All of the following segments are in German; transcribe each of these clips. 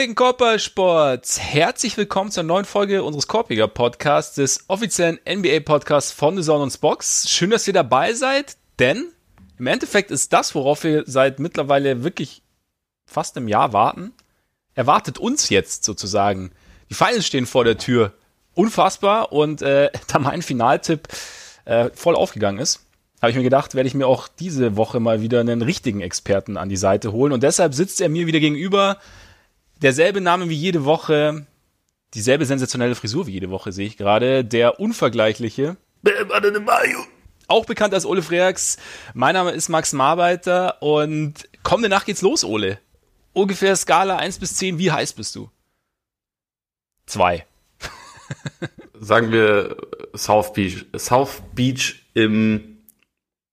Gepflegten Korbballsports, herzlich willkommen zur neuen Folge unseres Korbiger Podcasts, des offiziellen NBA-Podcasts von The Zone und Box. Schön, dass ihr dabei seid, denn im Endeffekt ist das, worauf wir seit mittlerweile wirklich fast einem Jahr warten, erwartet uns jetzt sozusagen. Die Finals stehen vor der Tür. Unfassbar und äh, da mein Finaltipp äh, voll aufgegangen ist, habe ich mir gedacht, werde ich mir auch diese Woche mal wieder einen richtigen Experten an die Seite holen. Und deshalb sitzt er mir wieder gegenüber derselbe Name wie jede Woche, dieselbe sensationelle Frisur wie jede Woche sehe ich gerade, der unvergleichliche, auch bekannt als Ole Freaks. Mein Name ist Max Marbeiter und kommende Nacht geht's los, Ole. Ungefähr Skala 1 bis 10, wie heiß bist du? Zwei. Sagen wir South Beach, South Beach im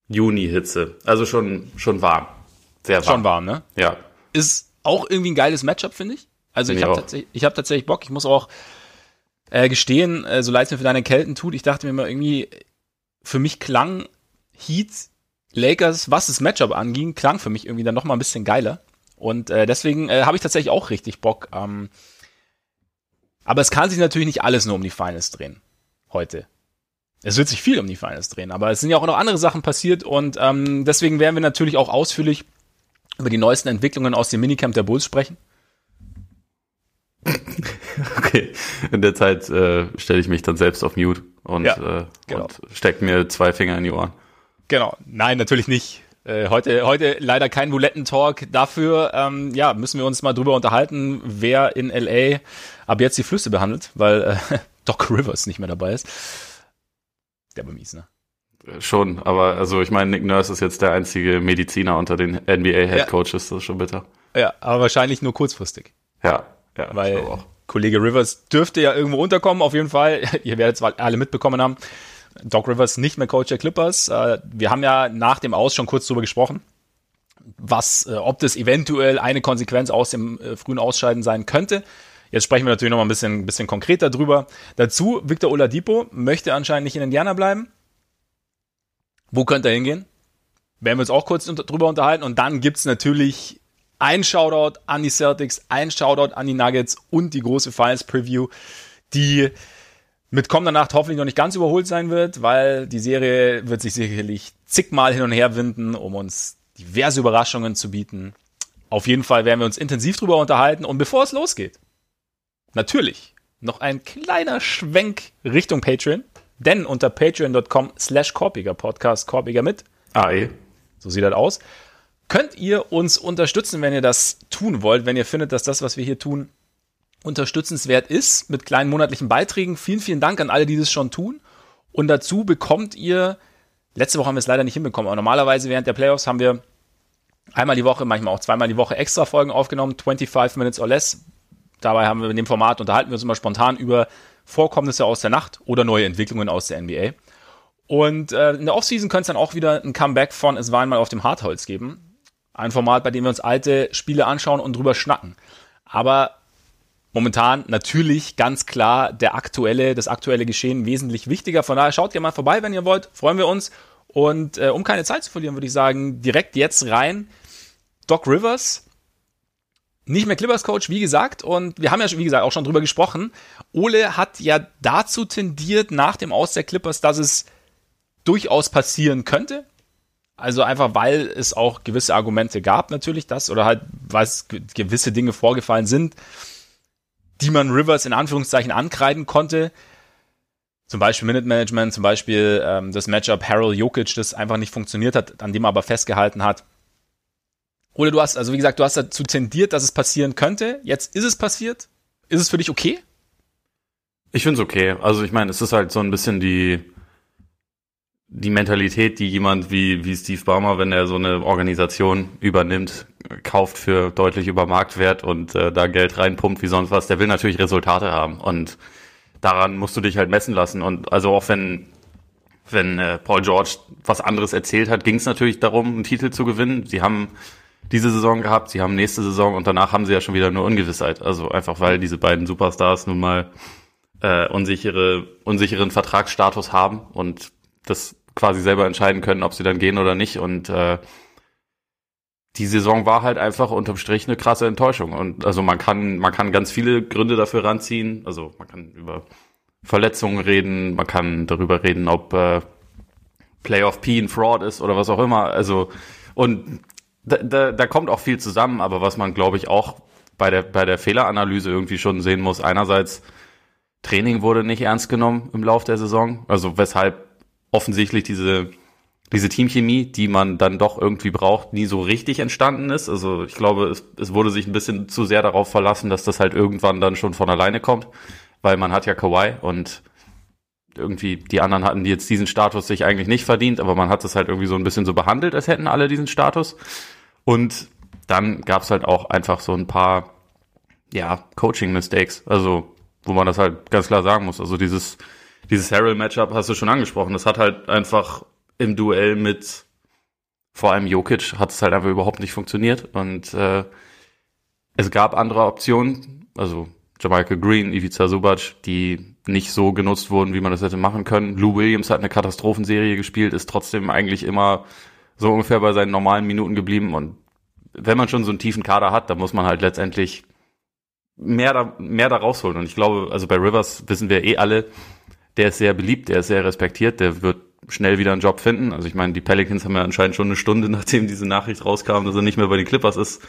Juni Hitze. Also schon, schon warm. Sehr warm. Schon warm, ne? Ja. Ist auch irgendwie ein geiles Matchup, finde ich. Also Find ich habe tatsächlich, hab tatsächlich Bock. Ich muss auch äh, gestehen, äh, so leid es mir für deine Kälten tut, ich dachte mir mal irgendwie, für mich klang Heat Lakers, was das Matchup anging, klang für mich irgendwie dann noch mal ein bisschen geiler. Und äh, deswegen äh, habe ich tatsächlich auch richtig Bock. Ähm, aber es kann sich natürlich nicht alles nur um die Finals drehen. Heute. Es wird sich viel um die Finals drehen, aber es sind ja auch noch andere Sachen passiert und ähm, deswegen werden wir natürlich auch ausführlich über die neuesten Entwicklungen aus dem Minicamp der Bulls sprechen? Okay, in der Zeit äh, stelle ich mich dann selbst auf Mute und, ja, äh, genau. und stecke mir zwei Finger in die Ohren. Genau, nein, natürlich nicht. Äh, heute, heute leider kein Buletten-Talk. Dafür ähm, ja, müssen wir uns mal drüber unterhalten, wer in LA ab jetzt die Flüsse behandelt, weil äh, Doc Rivers nicht mehr dabei ist. Der war mies, ne? Schon, aber also ich meine, Nick Nurse ist jetzt der einzige Mediziner unter den NBA Head Coaches, ja. das ist schon bitter. Ja, aber wahrscheinlich nur kurzfristig. Ja, ja. Weil Kollege Rivers dürfte ja irgendwo unterkommen, auf jeden Fall. Ihr werdet es alle mitbekommen haben. Doc Rivers nicht mehr Coach der Clippers. Äh, wir haben ja nach dem Aus schon kurz drüber gesprochen, was, äh, ob das eventuell eine Konsequenz aus dem äh, frühen Ausscheiden sein könnte. Jetzt sprechen wir natürlich noch mal ein bisschen, bisschen konkreter drüber. Dazu, Victor Oladipo möchte anscheinend nicht in Indiana bleiben. Wo könnte er hingehen? Werden wir uns auch kurz drüber unterhalten. Und dann gibt's natürlich ein Shoutout an die Celtics, ein Shoutout an die Nuggets und die große Finals Preview, die mit kommender Nacht hoffentlich noch nicht ganz überholt sein wird, weil die Serie wird sich sicherlich zigmal hin und her winden, um uns diverse Überraschungen zu bieten. Auf jeden Fall werden wir uns intensiv drüber unterhalten. Und bevor es losgeht, natürlich noch ein kleiner Schwenk Richtung Patreon. Denn unter patreon.com slash Korpiger Podcast, Korpiger mit AE, so sieht das aus, könnt ihr uns unterstützen, wenn ihr das tun wollt, wenn ihr findet, dass das, was wir hier tun, unterstützenswert ist, mit kleinen monatlichen Beiträgen. Vielen, vielen Dank an alle, die das schon tun. Und dazu bekommt ihr, letzte Woche haben wir es leider nicht hinbekommen, aber normalerweise während der Playoffs haben wir einmal die Woche, manchmal auch zweimal die Woche extra Folgen aufgenommen, 25 Minutes or less. Dabei haben wir in dem Format unterhalten wir uns immer spontan über Vorkommnisse aus der Nacht oder neue Entwicklungen aus der NBA. Und äh, in der Offseason könnte es dann auch wieder ein Comeback von Es war einmal auf dem Hartholz geben. Ein Format, bei dem wir uns alte Spiele anschauen und drüber schnacken. Aber momentan natürlich ganz klar der aktuelle, das aktuelle Geschehen wesentlich wichtiger. Von daher schaut gerne mal vorbei, wenn ihr wollt. Freuen wir uns. Und äh, um keine Zeit zu verlieren, würde ich sagen, direkt jetzt rein. Doc Rivers nicht mehr Clippers Coach, wie gesagt, und wir haben ja, wie gesagt, auch schon drüber gesprochen. Ole hat ja dazu tendiert, nach dem Aus der Clippers, dass es durchaus passieren könnte. Also einfach, weil es auch gewisse Argumente gab, natürlich das, oder halt, weil gewisse Dinge vorgefallen sind, die man Rivers in Anführungszeichen ankreiden konnte. Zum Beispiel Minute Management, zum Beispiel ähm, das Matchup Harold Jokic, das einfach nicht funktioniert hat, an dem er aber festgehalten hat. Oder du hast, also wie gesagt, du hast dazu tendiert, dass es passieren könnte. Jetzt ist es passiert. Ist es für dich okay? Ich finde es okay. Also ich meine, es ist halt so ein bisschen die, die Mentalität, die jemand wie, wie Steve Ballmer, wenn er so eine Organisation übernimmt, kauft für deutlich über Marktwert und äh, da Geld reinpumpt wie sonst was, der will natürlich Resultate haben. Und daran musst du dich halt messen lassen. Und also auch wenn, wenn äh, Paul George was anderes erzählt hat, ging es natürlich darum, einen Titel zu gewinnen. Sie haben diese Saison gehabt, sie haben nächste Saison und danach haben sie ja schon wieder nur Ungewissheit. Also einfach weil diese beiden Superstars nun mal äh, unsichere, unsicheren Vertragsstatus haben und das quasi selber entscheiden können, ob sie dann gehen oder nicht. Und äh, die Saison war halt einfach unterm Strich eine krasse Enttäuschung. Und also man kann, man kann ganz viele Gründe dafür ranziehen. Also man kann über Verletzungen reden, man kann darüber reden, ob äh, Playoff P ein Fraud ist oder was auch immer. Also und da, da, da kommt auch viel zusammen, aber was man, glaube ich, auch bei der, bei der Fehleranalyse irgendwie schon sehen muss, einerseits Training wurde nicht ernst genommen im Lauf der Saison, also weshalb offensichtlich diese diese Teamchemie, die man dann doch irgendwie braucht, nie so richtig entstanden ist. Also ich glaube, es, es wurde sich ein bisschen zu sehr darauf verlassen, dass das halt irgendwann dann schon von alleine kommt, weil man hat ja Kawhi und irgendwie die anderen hatten jetzt diesen Status sich eigentlich nicht verdient, aber man hat es halt irgendwie so ein bisschen so behandelt, als hätten alle diesen Status. Und dann gab es halt auch einfach so ein paar ja Coaching-Mistakes, also wo man das halt ganz klar sagen muss. Also dieses dieses Harrell-Matchup hast du schon angesprochen. Das hat halt einfach im Duell mit vor allem Jokic hat es halt einfach überhaupt nicht funktioniert und äh, es gab andere Optionen, also Jamaica Green, Ivica Subac, die nicht so genutzt wurden, wie man das hätte machen können. Lou Williams hat eine Katastrophenserie gespielt, ist trotzdem eigentlich immer so ungefähr bei seinen normalen Minuten geblieben und wenn man schon so einen tiefen Kader hat, dann muss man halt letztendlich mehr da, mehr da rausholen. Und ich glaube, also bei Rivers wissen wir eh alle, der ist sehr beliebt, der ist sehr respektiert, der wird schnell wieder einen Job finden. Also ich meine, die Pelicans haben ja anscheinend schon eine Stunde, nachdem diese Nachricht rauskam, dass er nicht mehr bei den Clippers ist,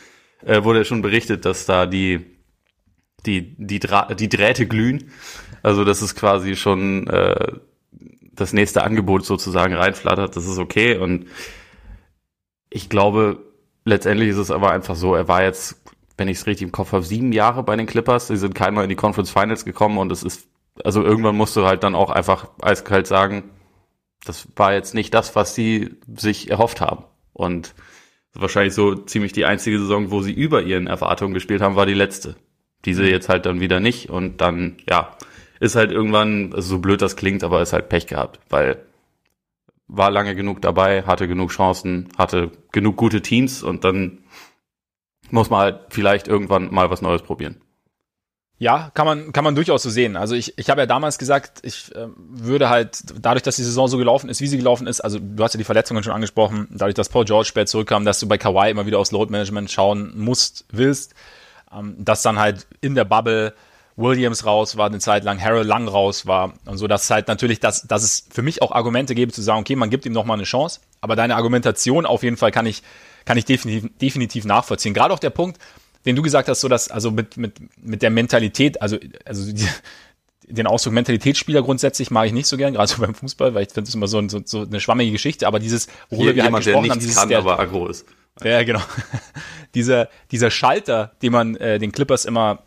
äh, wurde ja schon berichtet, dass da die die die, Dra die Drähte glühen. Also das ist quasi schon äh, das nächste Angebot sozusagen reinflattert. Das ist okay und ich glaube, letztendlich ist es aber einfach so, er war jetzt, wenn ich es richtig im Kopf habe, sieben Jahre bei den Clippers. Sie sind keinmal in die Conference Finals gekommen und es ist, also irgendwann musst du halt dann auch einfach eiskalt sagen, das war jetzt nicht das, was sie sich erhofft haben. Und wahrscheinlich so ziemlich die einzige Saison, wo sie über ihren Erwartungen gespielt haben, war die letzte. Diese jetzt halt dann wieder nicht. Und dann, ja, ist halt irgendwann, also so blöd das klingt, aber ist halt Pech gehabt, weil war lange genug dabei, hatte genug Chancen, hatte genug gute Teams und dann muss man halt vielleicht irgendwann mal was Neues probieren. Ja, kann man, kann man durchaus so sehen. Also ich, ich habe ja damals gesagt, ich äh, würde halt, dadurch, dass die Saison so gelaufen ist, wie sie gelaufen ist, also du hast ja die Verletzungen schon angesprochen, dadurch, dass Paul George spät zurückkam, dass du bei Kawhi immer wieder aufs Load Management schauen musst, willst, ähm, dass dann halt in der Bubble Williams raus war, eine Zeit lang Harold lang raus war und so, dass halt natürlich, dass, dass es für mich auch Argumente gäbe zu sagen, okay, man gibt ihm noch mal eine Chance, aber deine Argumentation auf jeden Fall kann ich, kann ich definitiv, definitiv nachvollziehen. Gerade auch der Punkt, den du gesagt hast, so dass, also mit, mit, mit der Mentalität, also, also die, den Ausdruck Mentalitätsspieler grundsätzlich mag ich nicht so gern, gerade so beim Fußball, weil ich finde es immer so, so, so eine schwammige Geschichte, aber dieses, worüber wir halt gesprochen haben, dieses, kann, der, aber aggro ist. Ja, genau. dieser, dieser Schalter, den man äh, den Clippers immer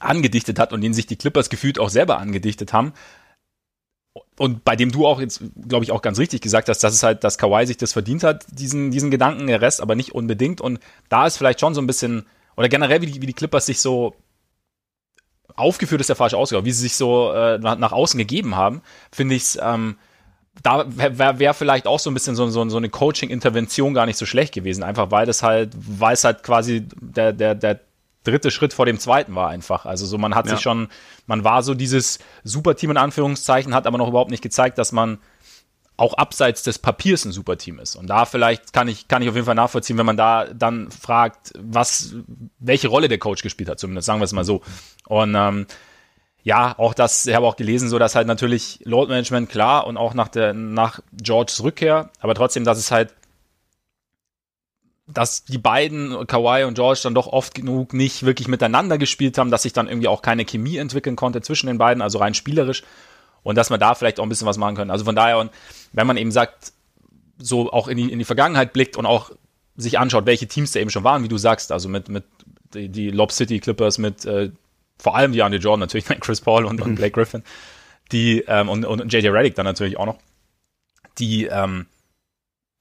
angedichtet hat und den sich die Clippers gefühlt auch selber angedichtet haben. Und bei dem du auch jetzt, glaube ich, auch ganz richtig gesagt hast, dass es halt, dass Kawhi sich das verdient hat, diesen, diesen Gedanken, der Rest aber nicht unbedingt. Und da ist vielleicht schon so ein bisschen oder generell, wie die, wie die Clippers sich so aufgeführt ist der falsche Ausgabe, wie sie sich so äh, nach, nach außen gegeben haben, finde ich ähm, da wäre wär vielleicht auch so ein bisschen so, so, so eine Coaching-Intervention gar nicht so schlecht gewesen, einfach weil das halt, weil es halt quasi der, der, der dritte Schritt vor dem zweiten war einfach. Also so, man hat ja. sich schon, man war so dieses Superteam in Anführungszeichen, hat aber noch überhaupt nicht gezeigt, dass man auch abseits des Papiers ein super Team ist. Und da vielleicht kann ich, kann ich auf jeden Fall nachvollziehen, wenn man da dann fragt, was, welche Rolle der Coach gespielt hat, zumindest sagen wir es mal so. Und ähm, ja, auch das, ich habe auch gelesen, so dass halt natürlich Load Management klar und auch nach der, nach Georges Rückkehr, aber trotzdem, dass es halt, dass die beiden, Kawhi und George, dann doch oft genug nicht wirklich miteinander gespielt haben, dass sich dann irgendwie auch keine Chemie entwickeln konnte zwischen den beiden, also rein spielerisch und dass man da vielleicht auch ein bisschen was machen können. Also von daher, und wenn man eben sagt, so auch in die, in die Vergangenheit blickt und auch sich anschaut, welche Teams da eben schon waren, wie du sagst, also mit, mit die, die Lob City Clippers, mit äh, vor allem die Andy Jordan natürlich, Chris Paul und, und Blake Griffin, die ähm, und, und JJ Reddick dann natürlich auch noch, die ähm,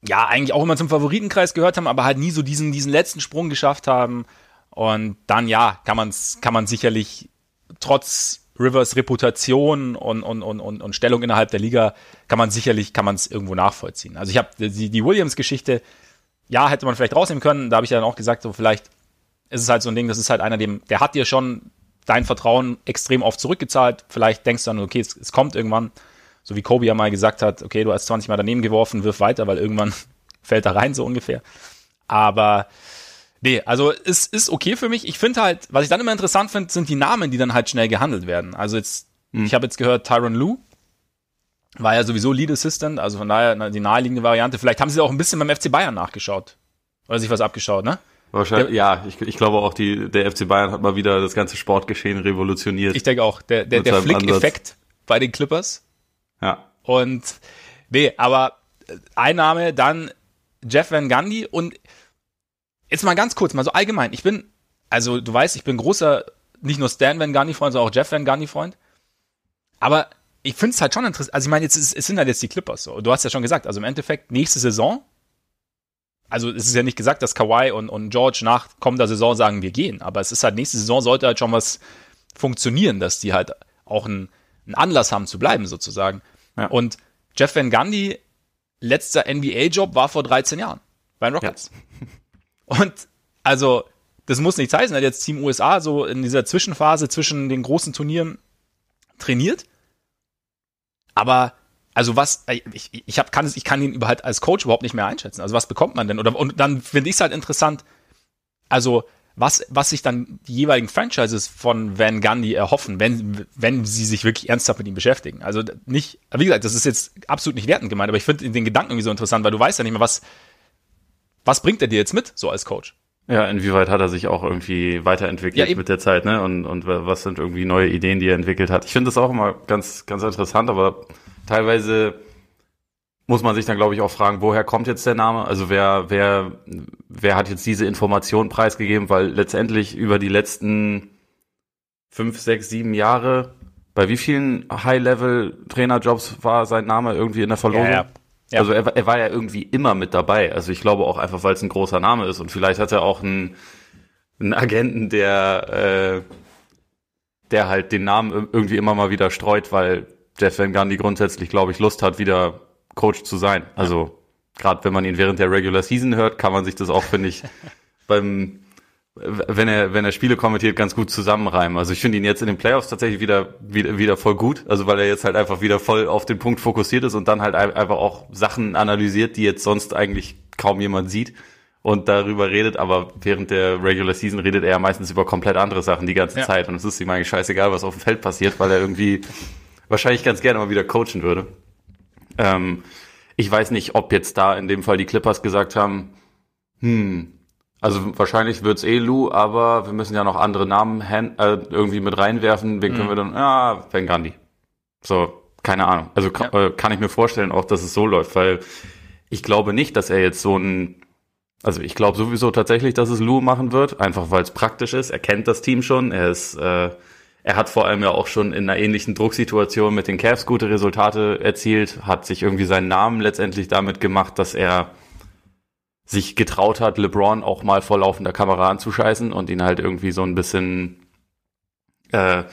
ja eigentlich auch immer zum Favoritenkreis gehört haben, aber halt nie so diesen, diesen letzten Sprung geschafft haben. Und dann ja, kann man kann man sicherlich trotz Rivers Reputation und, und, und, und, und Stellung innerhalb der Liga kann man sicherlich, kann man es irgendwo nachvollziehen. Also ich habe die, die Williams-Geschichte, ja, hätte man vielleicht rausnehmen können, da habe ich ja dann auch gesagt, so vielleicht ist es halt so ein Ding, das ist halt einer, dem, der hat dir schon dein Vertrauen extrem oft zurückgezahlt. Vielleicht denkst du dann, okay, es, es kommt irgendwann, so wie Kobe ja mal gesagt hat, okay, du hast 20 Mal daneben geworfen, wirf weiter, weil irgendwann fällt er rein, so ungefähr. Aber nee, also es ist okay für mich. Ich finde halt, was ich dann immer interessant finde, sind die Namen, die dann halt schnell gehandelt werden. Also jetzt, hm. ich habe jetzt gehört, Tyron Lue war ja sowieso Lead Assistant, also von daher die naheliegende Variante. Vielleicht haben sie auch ein bisschen beim FC Bayern nachgeschaut. Oder sich was abgeschaut, ne? Wahrscheinlich, der, ja, ich, ich glaube auch, die, der FC Bayern hat mal wieder das ganze Sportgeschehen revolutioniert. Ich denke auch, der, der, der Flick-Effekt bei den Clippers. Ja. Und nee, aber Einnahme, dann Jeff Van Gundy und jetzt mal ganz kurz, mal so allgemein. Ich bin, also du weißt, ich bin großer, nicht nur Stan Van Gundy Freund, sondern auch Jeff Van Gundy Freund. Aber ich finde es halt schon interessant. Also ich meine, jetzt es sind halt jetzt die Clippers so. Du hast ja schon gesagt, also im Endeffekt nächste Saison also es ist ja nicht gesagt, dass Kawhi und, und George nach kommender Saison sagen, wir gehen, aber es ist halt nächste Saison sollte halt schon was funktionieren, dass die halt auch einen, einen Anlass haben zu bleiben sozusagen. Ja. Und Jeff Van Gundy letzter NBA-Job war vor 13 Jahren bei den Rockets. Ja. Und also das muss nichts heißen, er hat jetzt Team USA so in dieser Zwischenphase zwischen den großen Turnieren trainiert. Aber also was, äh, ich, ich, hab, kann es, ich kann ihn überhaupt als Coach überhaupt nicht mehr einschätzen. Also was bekommt man denn? Oder, und dann finde ich es halt interessant, also was, was sich dann die jeweiligen Franchises von Van Gundy erhoffen, wenn, wenn sie sich wirklich ernsthaft mit ihm beschäftigen. Also nicht, wie gesagt, das ist jetzt absolut nicht wertend gemeint, aber ich finde den Gedanken irgendwie so interessant, weil du weißt ja nicht mehr, was, was bringt er dir jetzt mit, so als Coach? Ja, inwieweit hat er sich auch irgendwie weiterentwickelt ja, mit der Zeit, ne? Und, und was sind irgendwie neue Ideen, die er entwickelt hat? Ich finde das auch immer ganz, ganz interessant, aber teilweise muss man sich dann, glaube ich, auch fragen, woher kommt jetzt der Name? Also wer, wer, wer hat jetzt diese Information preisgegeben? Weil letztendlich über die letzten fünf, sechs, sieben Jahre, bei wie vielen High-Level-Trainerjobs war sein Name irgendwie in der Verlosung? Ja, ja. Ja. Also er, er war ja irgendwie immer mit dabei. Also ich glaube auch einfach, weil es ein großer Name ist und vielleicht hat er auch einen, einen Agenten, der, äh, der halt den Namen irgendwie immer mal wieder streut, weil Jeff Van Gundy grundsätzlich, glaube ich, Lust hat, wieder Coach zu sein. Also gerade wenn man ihn während der Regular Season hört, kann man sich das auch, finde ich, beim wenn er wenn er Spiele kommentiert, ganz gut zusammenreimen. Also ich finde ihn jetzt in den Playoffs tatsächlich wieder, wieder wieder voll gut. Also weil er jetzt halt einfach wieder voll auf den Punkt fokussiert ist und dann halt einfach auch Sachen analysiert, die jetzt sonst eigentlich kaum jemand sieht und darüber redet, aber während der Regular Season redet er ja meistens über komplett andere Sachen die ganze ja. Zeit und es ist ihm eigentlich scheißegal, was auf dem Feld passiert, weil er irgendwie wahrscheinlich ganz gerne mal wieder coachen würde. Ähm, ich weiß nicht, ob jetzt da in dem Fall die Clippers gesagt haben, hm, also wahrscheinlich wird's eh Lou, aber wir müssen ja noch andere Namen äh, irgendwie mit reinwerfen. Wen mhm. können wir dann? Ja, Van Gandhi. So, keine Ahnung. Also kann, ja. äh, kann ich mir vorstellen auch, dass es so läuft, weil ich glaube nicht, dass er jetzt so ein also ich glaube sowieso tatsächlich, dass es Lou machen wird, einfach weil es praktisch ist. Er kennt das Team schon. Er ist äh, er hat vor allem ja auch schon in einer ähnlichen Drucksituation mit den Cavs gute Resultate erzielt, hat sich irgendwie seinen Namen letztendlich damit gemacht, dass er sich getraut hat, LeBron auch mal vor laufender Kamera anzuscheißen und ihn halt irgendwie so ein bisschen äh,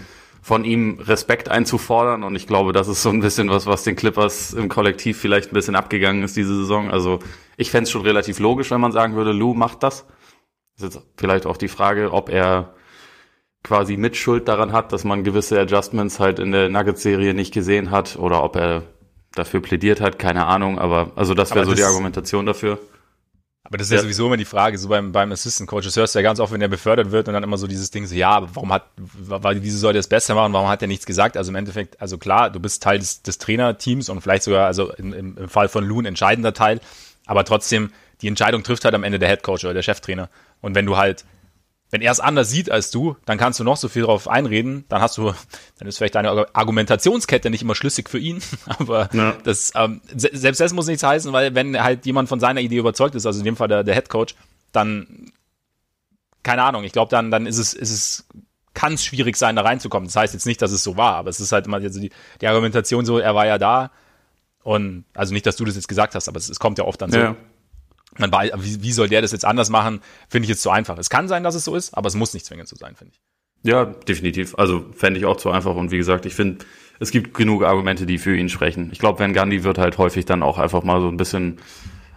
von ihm Respekt einzufordern. Und ich glaube, das ist so ein bisschen was, was den Clippers im Kollektiv vielleicht ein bisschen abgegangen ist diese Saison. Also ich fände es schon relativ logisch, wenn man sagen würde, Lou macht das. Das ist jetzt vielleicht auch die Frage, ob er quasi Mitschuld daran hat, dass man gewisse Adjustments halt in der Nuggets-Serie nicht gesehen hat oder ob er dafür plädiert hat, keine Ahnung, aber also das wäre so die Argumentation dafür. Aber das ist ja, ja, sowieso immer die Frage, so beim, beim Assistant Coach, das hörst du ja ganz oft, wenn der befördert wird und dann immer so dieses Ding so, ja, warum hat, weil diese soll das besser machen, warum hat er nichts gesagt? Also im Endeffekt, also klar, du bist Teil des, des Trainerteams und vielleicht sogar, also im, im Fall von Loon entscheidender Teil, aber trotzdem, die Entscheidung trifft halt am Ende der Head Coach oder der Cheftrainer. Und wenn du halt wenn er es anders sieht als du, dann kannst du noch so viel darauf einreden, dann hast du, dann ist vielleicht deine Argumentationskette nicht immer schlüssig für ihn, aber ja. das, ähm, selbst das muss nichts heißen, weil wenn halt jemand von seiner Idee überzeugt ist, also in dem Fall der, der Head Coach, dann, keine Ahnung, ich glaube, dann, dann ist es, ist es, kann es schwierig sein, da reinzukommen. Das heißt jetzt nicht, dass es so war, aber es ist halt immer also die, die Argumentation so, er war ja da und, also nicht, dass du das jetzt gesagt hast, aber es, es kommt ja oft dann so. Ja. Man wie, wie soll der das jetzt anders machen? Finde ich jetzt zu einfach. Es kann sein, dass es so ist, aber es muss nicht zwingend so sein, finde ich. Ja, definitiv. Also fände ich auch zu einfach. Und wie gesagt, ich finde, es gibt genug Argumente, die für ihn sprechen. Ich glaube, Van Gandhi wird halt häufig dann auch einfach mal so ein bisschen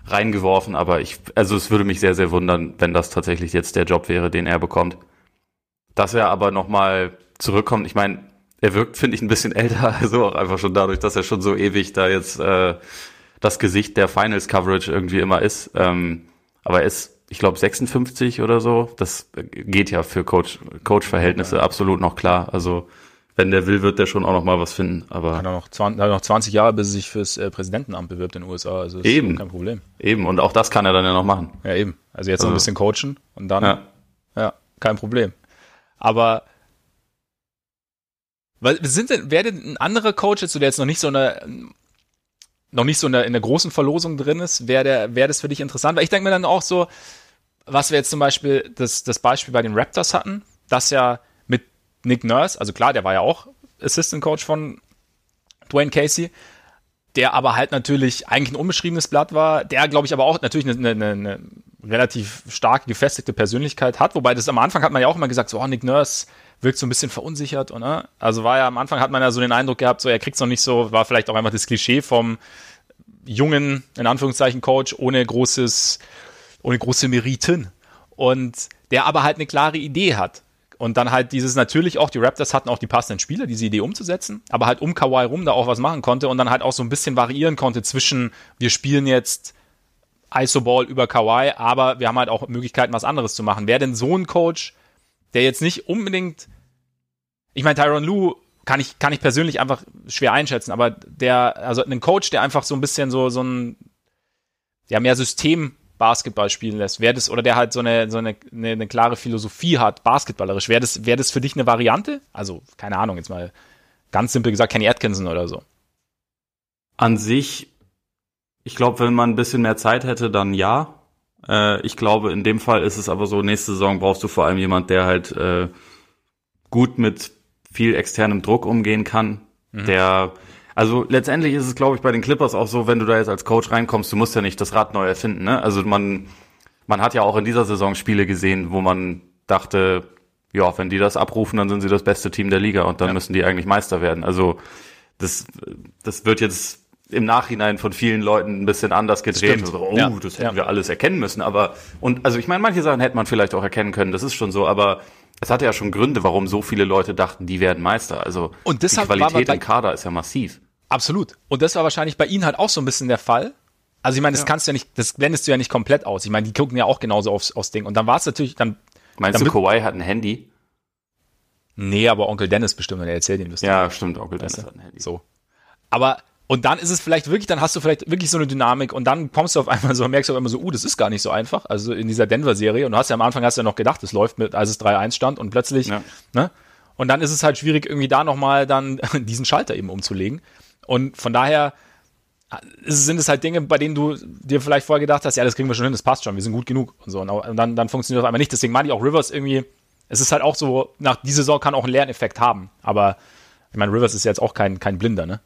reingeworfen, aber ich, also es würde mich sehr, sehr wundern, wenn das tatsächlich jetzt der Job wäre, den er bekommt. Dass er aber nochmal zurückkommt, ich meine, er wirkt, finde ich, ein bisschen älter, also auch einfach schon dadurch, dass er schon so ewig da jetzt äh, das Gesicht der Finals Coverage irgendwie immer ist. Ähm, aber er ist, ich glaube 56 oder so. Das geht ja für Coach Coach-Verhältnisse ja. absolut noch klar. Also wenn der will, wird der schon auch noch mal was finden. Aber hat er noch 20, hat noch 20 Jahre, bis er sich fürs äh, Präsidentenamt bewirbt in den USA. Also ist eben kein Problem. Eben und auch das kann er dann ja noch machen. Ja eben. Also jetzt also. noch ein bisschen coachen und dann ja, ja kein Problem. Aber weil sind denn, wäre denn ein anderer Coach jetzt, der jetzt noch nicht so eine noch nicht so in der, in der großen Verlosung drin ist, wäre der, das für dich interessant? Weil ich denke mir dann auch so, was wir jetzt zum Beispiel das, das Beispiel bei den Raptors hatten, dass ja mit Nick Nurse, also klar, der war ja auch Assistant Coach von Dwayne Casey, der aber halt natürlich eigentlich ein unbeschriebenes Blatt war, der, glaube ich, aber auch natürlich eine, eine, eine relativ starke, gefestigte Persönlichkeit hat, wobei das am Anfang hat man ja auch immer gesagt, so, oh, Nick Nurse wirkt so ein bisschen verunsichert, oder? Also war ja am Anfang hat man ja so den Eindruck gehabt, so er kriegt es noch nicht so, war vielleicht auch einfach das Klischee vom jungen, in Anführungszeichen, Coach ohne großes, ohne große Meriten. Und der aber halt eine klare Idee hat. Und dann halt dieses natürlich auch, die Raptors hatten auch die passenden Spieler, diese Idee umzusetzen, aber halt um Kawhi rum da auch was machen konnte und dann halt auch so ein bisschen variieren konnte zwischen, wir spielen jetzt ISO-Ball über Kawhi, aber wir haben halt auch Möglichkeiten, was anderes zu machen. Wäre denn so ein Coach, der jetzt nicht unbedingt, ich meine, Tyron Lue kann ich, kann ich persönlich einfach schwer einschätzen, aber der, also ein Coach, der einfach so ein bisschen so, so ein, ja, mehr System Basketball spielen lässt, wäre das, oder der halt so eine, so eine, eine, eine klare Philosophie hat, basketballerisch, wäre das, wäre das für dich eine Variante? Also, keine Ahnung, jetzt mal ganz simpel gesagt, Kenny Atkinson oder so. An sich, ich glaube, wenn man ein bisschen mehr Zeit hätte, dann ja. Äh, ich glaube, in dem Fall ist es aber so, nächste Saison brauchst du vor allem jemand, der halt äh, gut mit viel externem Druck umgehen kann, mhm. der also letztendlich ist es, glaube ich, bei den Clippers auch so, wenn du da jetzt als Coach reinkommst, du musst ja nicht das Rad neu erfinden. Ne? Also man, man hat ja auch in dieser Saison Spiele gesehen, wo man dachte, ja, wenn die das abrufen, dann sind sie das beste Team der Liga und dann ja. müssen die eigentlich Meister werden. Also das, das wird jetzt im Nachhinein von vielen Leuten ein bisschen anders gedreht. So, oh, ja. das hätten ja. wir alles erkennen müssen. Aber und also ich meine, manche Sachen hätte man vielleicht auch erkennen können. Das ist schon so. Aber es hatte ja schon Gründe, warum so viele Leute dachten, die werden Meister. Also und die Qualität im Kader ist ja massiv. Absolut. Und das war wahrscheinlich bei ihnen halt auch so ein bisschen der Fall. Also ich meine, das ja. kannst du ja nicht, das blendest du ja nicht komplett aus. Ich meine, die gucken ja auch genauso aufs, aufs Ding. Und dann war es natürlich, dann. Meinst dann du, Kawhi hat ein Handy? Nee, aber Onkel Dennis bestimmt, wenn er erzählt ihn wüsste. Ja, stimmt, Onkel Dennis weißt du? hat ein Handy. So. Aber und dann ist es vielleicht wirklich, dann hast du vielleicht wirklich so eine Dynamik und dann kommst du auf einmal so, merkst du auf einmal so, uh, das ist gar nicht so einfach. Also in dieser Denver-Serie. Und du hast ja am Anfang hast du ja noch gedacht, es läuft mit, als es 3-1 stand und plötzlich, ja. ne? Und dann ist es halt schwierig, irgendwie da nochmal dann diesen Schalter eben umzulegen. Und von daher sind es halt Dinge, bei denen du dir vielleicht vorher gedacht hast, ja, das kriegen wir schon hin, das passt schon, wir sind gut genug und so. Und dann, dann funktioniert das auf einmal nicht. Deswegen meine ich auch Rivers irgendwie, es ist halt auch so, nach dieser Saison kann auch einen Lerneffekt haben. Aber ich meine, Rivers ist jetzt auch kein, kein Blinder, ne?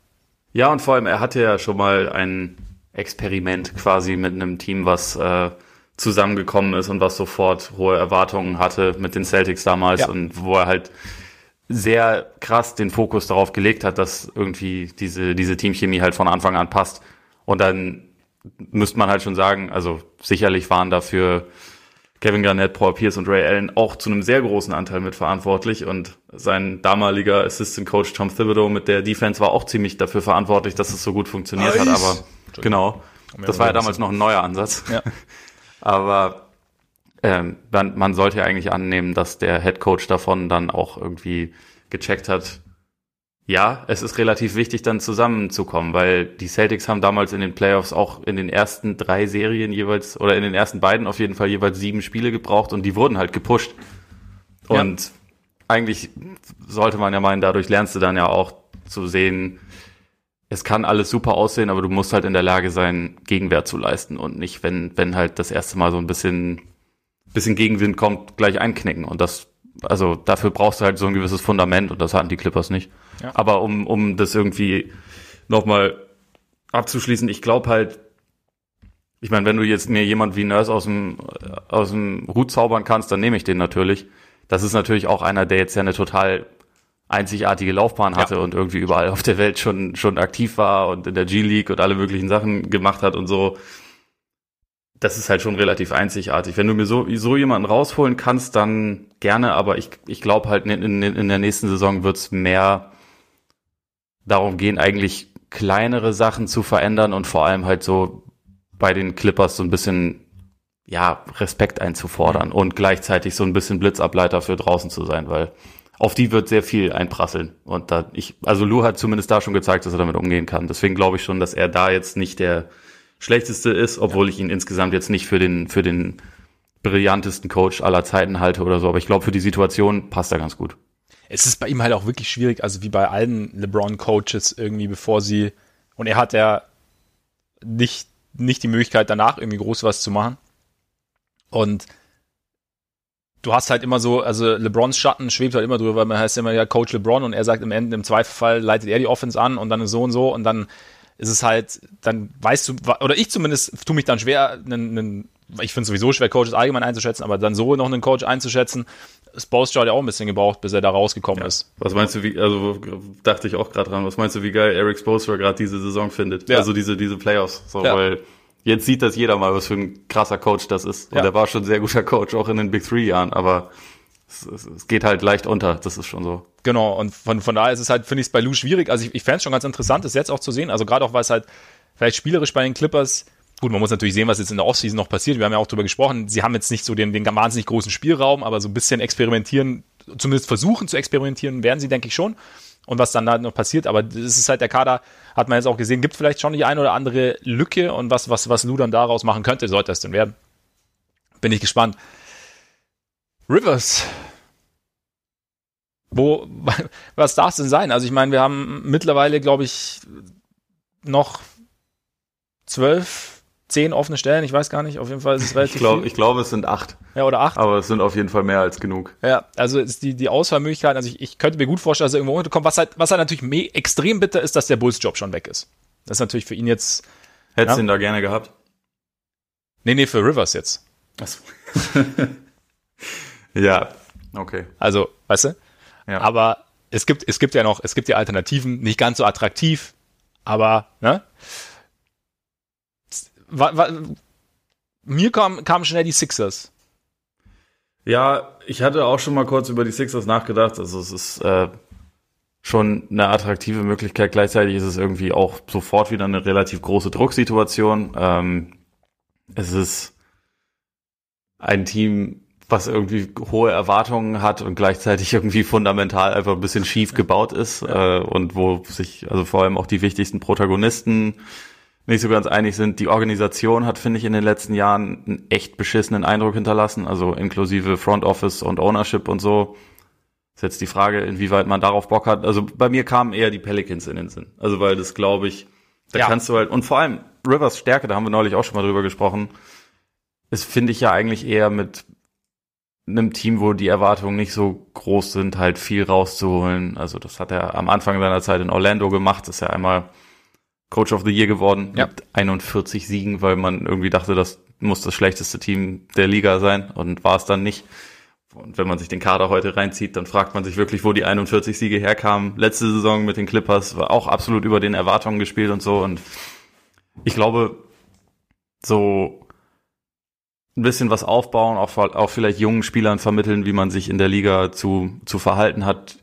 Ja, und vor allem, er hatte ja schon mal ein Experiment quasi mit einem Team, was äh, zusammengekommen ist und was sofort hohe Erwartungen hatte mit den Celtics damals ja. und wo er halt sehr krass den Fokus darauf gelegt hat, dass irgendwie diese, diese Teamchemie halt von Anfang an passt. Und dann müsste man halt schon sagen, also sicherlich waren dafür Kevin Garnett, Paul Pierce und Ray Allen auch zu einem sehr großen Anteil mitverantwortlich und sein damaliger Assistant Coach Tom Thibodeau mit der Defense war auch ziemlich dafür verantwortlich, dass es so gut funktioniert Eis. hat, aber genau, das war ja damals noch ein neuer Ansatz. Ja. aber ähm, man, man sollte ja eigentlich annehmen, dass der Head Coach davon dann auch irgendwie gecheckt hat, ja, es ist relativ wichtig, dann zusammenzukommen, weil die Celtics haben damals in den Playoffs auch in den ersten drei Serien jeweils, oder in den ersten beiden auf jeden Fall jeweils sieben Spiele gebraucht und die wurden halt gepusht. Und ja. eigentlich sollte man ja meinen, dadurch lernst du dann ja auch zu sehen, es kann alles super aussehen, aber du musst halt in der Lage sein, Gegenwert zu leisten und nicht, wenn, wenn halt das erste Mal so ein bisschen, bisschen Gegenwind kommt, gleich einknicken. Und das, also dafür brauchst du halt so ein gewisses Fundament und das hatten die Clippers nicht. Ja. Aber um, um das irgendwie nochmal abzuschließen, ich glaube halt, ich meine, wenn du jetzt mir jemand wie Nurse aus dem, aus dem Hut zaubern kannst, dann nehme ich den natürlich. Das ist natürlich auch einer, der jetzt ja eine total einzigartige Laufbahn hatte ja. und irgendwie überall auf der Welt schon, schon aktiv war und in der G-League und alle möglichen Sachen gemacht hat und so. Das ist halt schon relativ einzigartig. Wenn du mir so, so jemanden rausholen kannst, dann gerne, aber ich, ich glaube halt in, in, in der nächsten Saison wird's mehr darum gehen, eigentlich kleinere Sachen zu verändern und vor allem halt so bei den Clippers so ein bisschen ja, Respekt einzufordern und gleichzeitig so ein bisschen Blitzableiter für draußen zu sein, weil auf die wird sehr viel einprasseln. Und da ich, also Lou hat zumindest da schon gezeigt, dass er damit umgehen kann. Deswegen glaube ich schon, dass er da jetzt nicht der schlechteste ist, obwohl ich ihn insgesamt jetzt nicht für den, für den brillantesten Coach aller Zeiten halte oder so. Aber ich glaube, für die Situation passt er ganz gut. Es ist bei ihm halt auch wirklich schwierig, also wie bei allen LeBron-Coaches irgendwie, bevor sie, und er hat ja nicht, nicht die Möglichkeit danach irgendwie groß was zu machen. Und du hast halt immer so, also LeBrons Schatten schwebt halt immer drüber, weil man heißt immer ja Coach LeBron und er sagt im Ende, im Zweifelfall leitet er die Offense an und dann so und so und dann ist es halt, dann weißt du, oder ich zumindest tue mich dann schwer, einen, einen ich finde es sowieso schwer, Coaches allgemein einzuschätzen, aber dann so noch einen Coach einzuschätzen, Spoelstra hat ja auch ein bisschen gebraucht, bis er da rausgekommen ja. ist. Was meinst du, wie, also dachte ich auch gerade dran, was meinst du, wie geil Eric Spoelstra gerade diese Saison findet? Ja. Also diese, diese Playoffs, so, ja. weil jetzt sieht das jeder mal, was für ein krasser Coach das ist. Und er war schon ein sehr guter Coach, auch in den Big Three Jahren, aber es, es, es, geht halt leicht unter, das ist schon so. Genau, und von, von daher ist es halt, finde ich es bei Lou schwierig. Also ich, ich fände es schon ganz interessant, das jetzt auch zu sehen. Also gerade auch, weil es halt vielleicht spielerisch bei den Clippers, gut, man muss natürlich sehen, was jetzt in der Offseason noch passiert. Wir haben ja auch drüber gesprochen, sie haben jetzt nicht so den, den wahnsinnig großen Spielraum, aber so ein bisschen experimentieren, zumindest versuchen zu experimentieren, werden sie, denke ich, schon. Und was dann da noch passiert, aber das ist halt der Kader, hat man jetzt auch gesehen, gibt vielleicht schon die eine oder andere Lücke und was, was, was Lou dann daraus machen könnte, sollte es denn werden. Bin ich gespannt. Rivers. Wo, was darf es denn sein? Also ich meine, wir haben mittlerweile, glaube ich, noch zwölf zehn offene Stellen, ich weiß gar nicht, auf jeden Fall ist es relativ ich glaub, viel. Ich glaube, es sind acht. Ja, oder acht. Aber es sind auf jeden Fall mehr als genug. Ja, also ist die, die Auswahlmöglichkeiten, also ich, ich könnte mir gut vorstellen, dass er irgendwo unterkommt. Was halt, was halt natürlich extrem bitter ist, dass der Bulls-Job schon weg ist. Das ist natürlich für ihn jetzt. Hättest du ja. ihn da gerne gehabt? Nee, nee, für Rivers jetzt. Achso. ja, okay. Also, weißt du? Ja. Aber es gibt, es gibt ja noch, es gibt ja Alternativen, nicht ganz so attraktiv, aber, ne? Wa, wa, mir kamen kam schnell die Sixers. Ja, ich hatte auch schon mal kurz über die Sixers nachgedacht. Also es ist äh, schon eine attraktive Möglichkeit. Gleichzeitig ist es irgendwie auch sofort wieder eine relativ große Drucksituation. Ähm, es ist ein Team, was irgendwie hohe Erwartungen hat und gleichzeitig irgendwie fundamental einfach ein bisschen schief gebaut ist äh, und wo sich also vor allem auch die wichtigsten Protagonisten nicht so ganz einig sind. Die Organisation hat, finde ich, in den letzten Jahren einen echt beschissenen Eindruck hinterlassen, also inklusive Front Office und Ownership und so. Ist jetzt die Frage, inwieweit man darauf Bock hat. Also bei mir kamen eher die Pelicans in den Sinn. Also weil das, glaube ich, da ja. kannst du halt, und vor allem Rivers Stärke, da haben wir neulich auch schon mal drüber gesprochen, ist, finde ich ja eigentlich eher mit einem Team, wo die Erwartungen nicht so groß sind, halt viel rauszuholen. Also das hat er am Anfang seiner Zeit in Orlando gemacht, ist ja einmal Coach of the Year geworden ja. mit 41 Siegen, weil man irgendwie dachte, das muss das schlechteste Team der Liga sein und war es dann nicht. Und wenn man sich den Kader heute reinzieht, dann fragt man sich wirklich, wo die 41 Siege herkamen. Letzte Saison mit den Clippers war auch absolut über den Erwartungen gespielt und so. Und ich glaube, so ein bisschen was aufbauen, auch, auch vielleicht jungen Spielern vermitteln, wie man sich in der Liga zu, zu verhalten hat.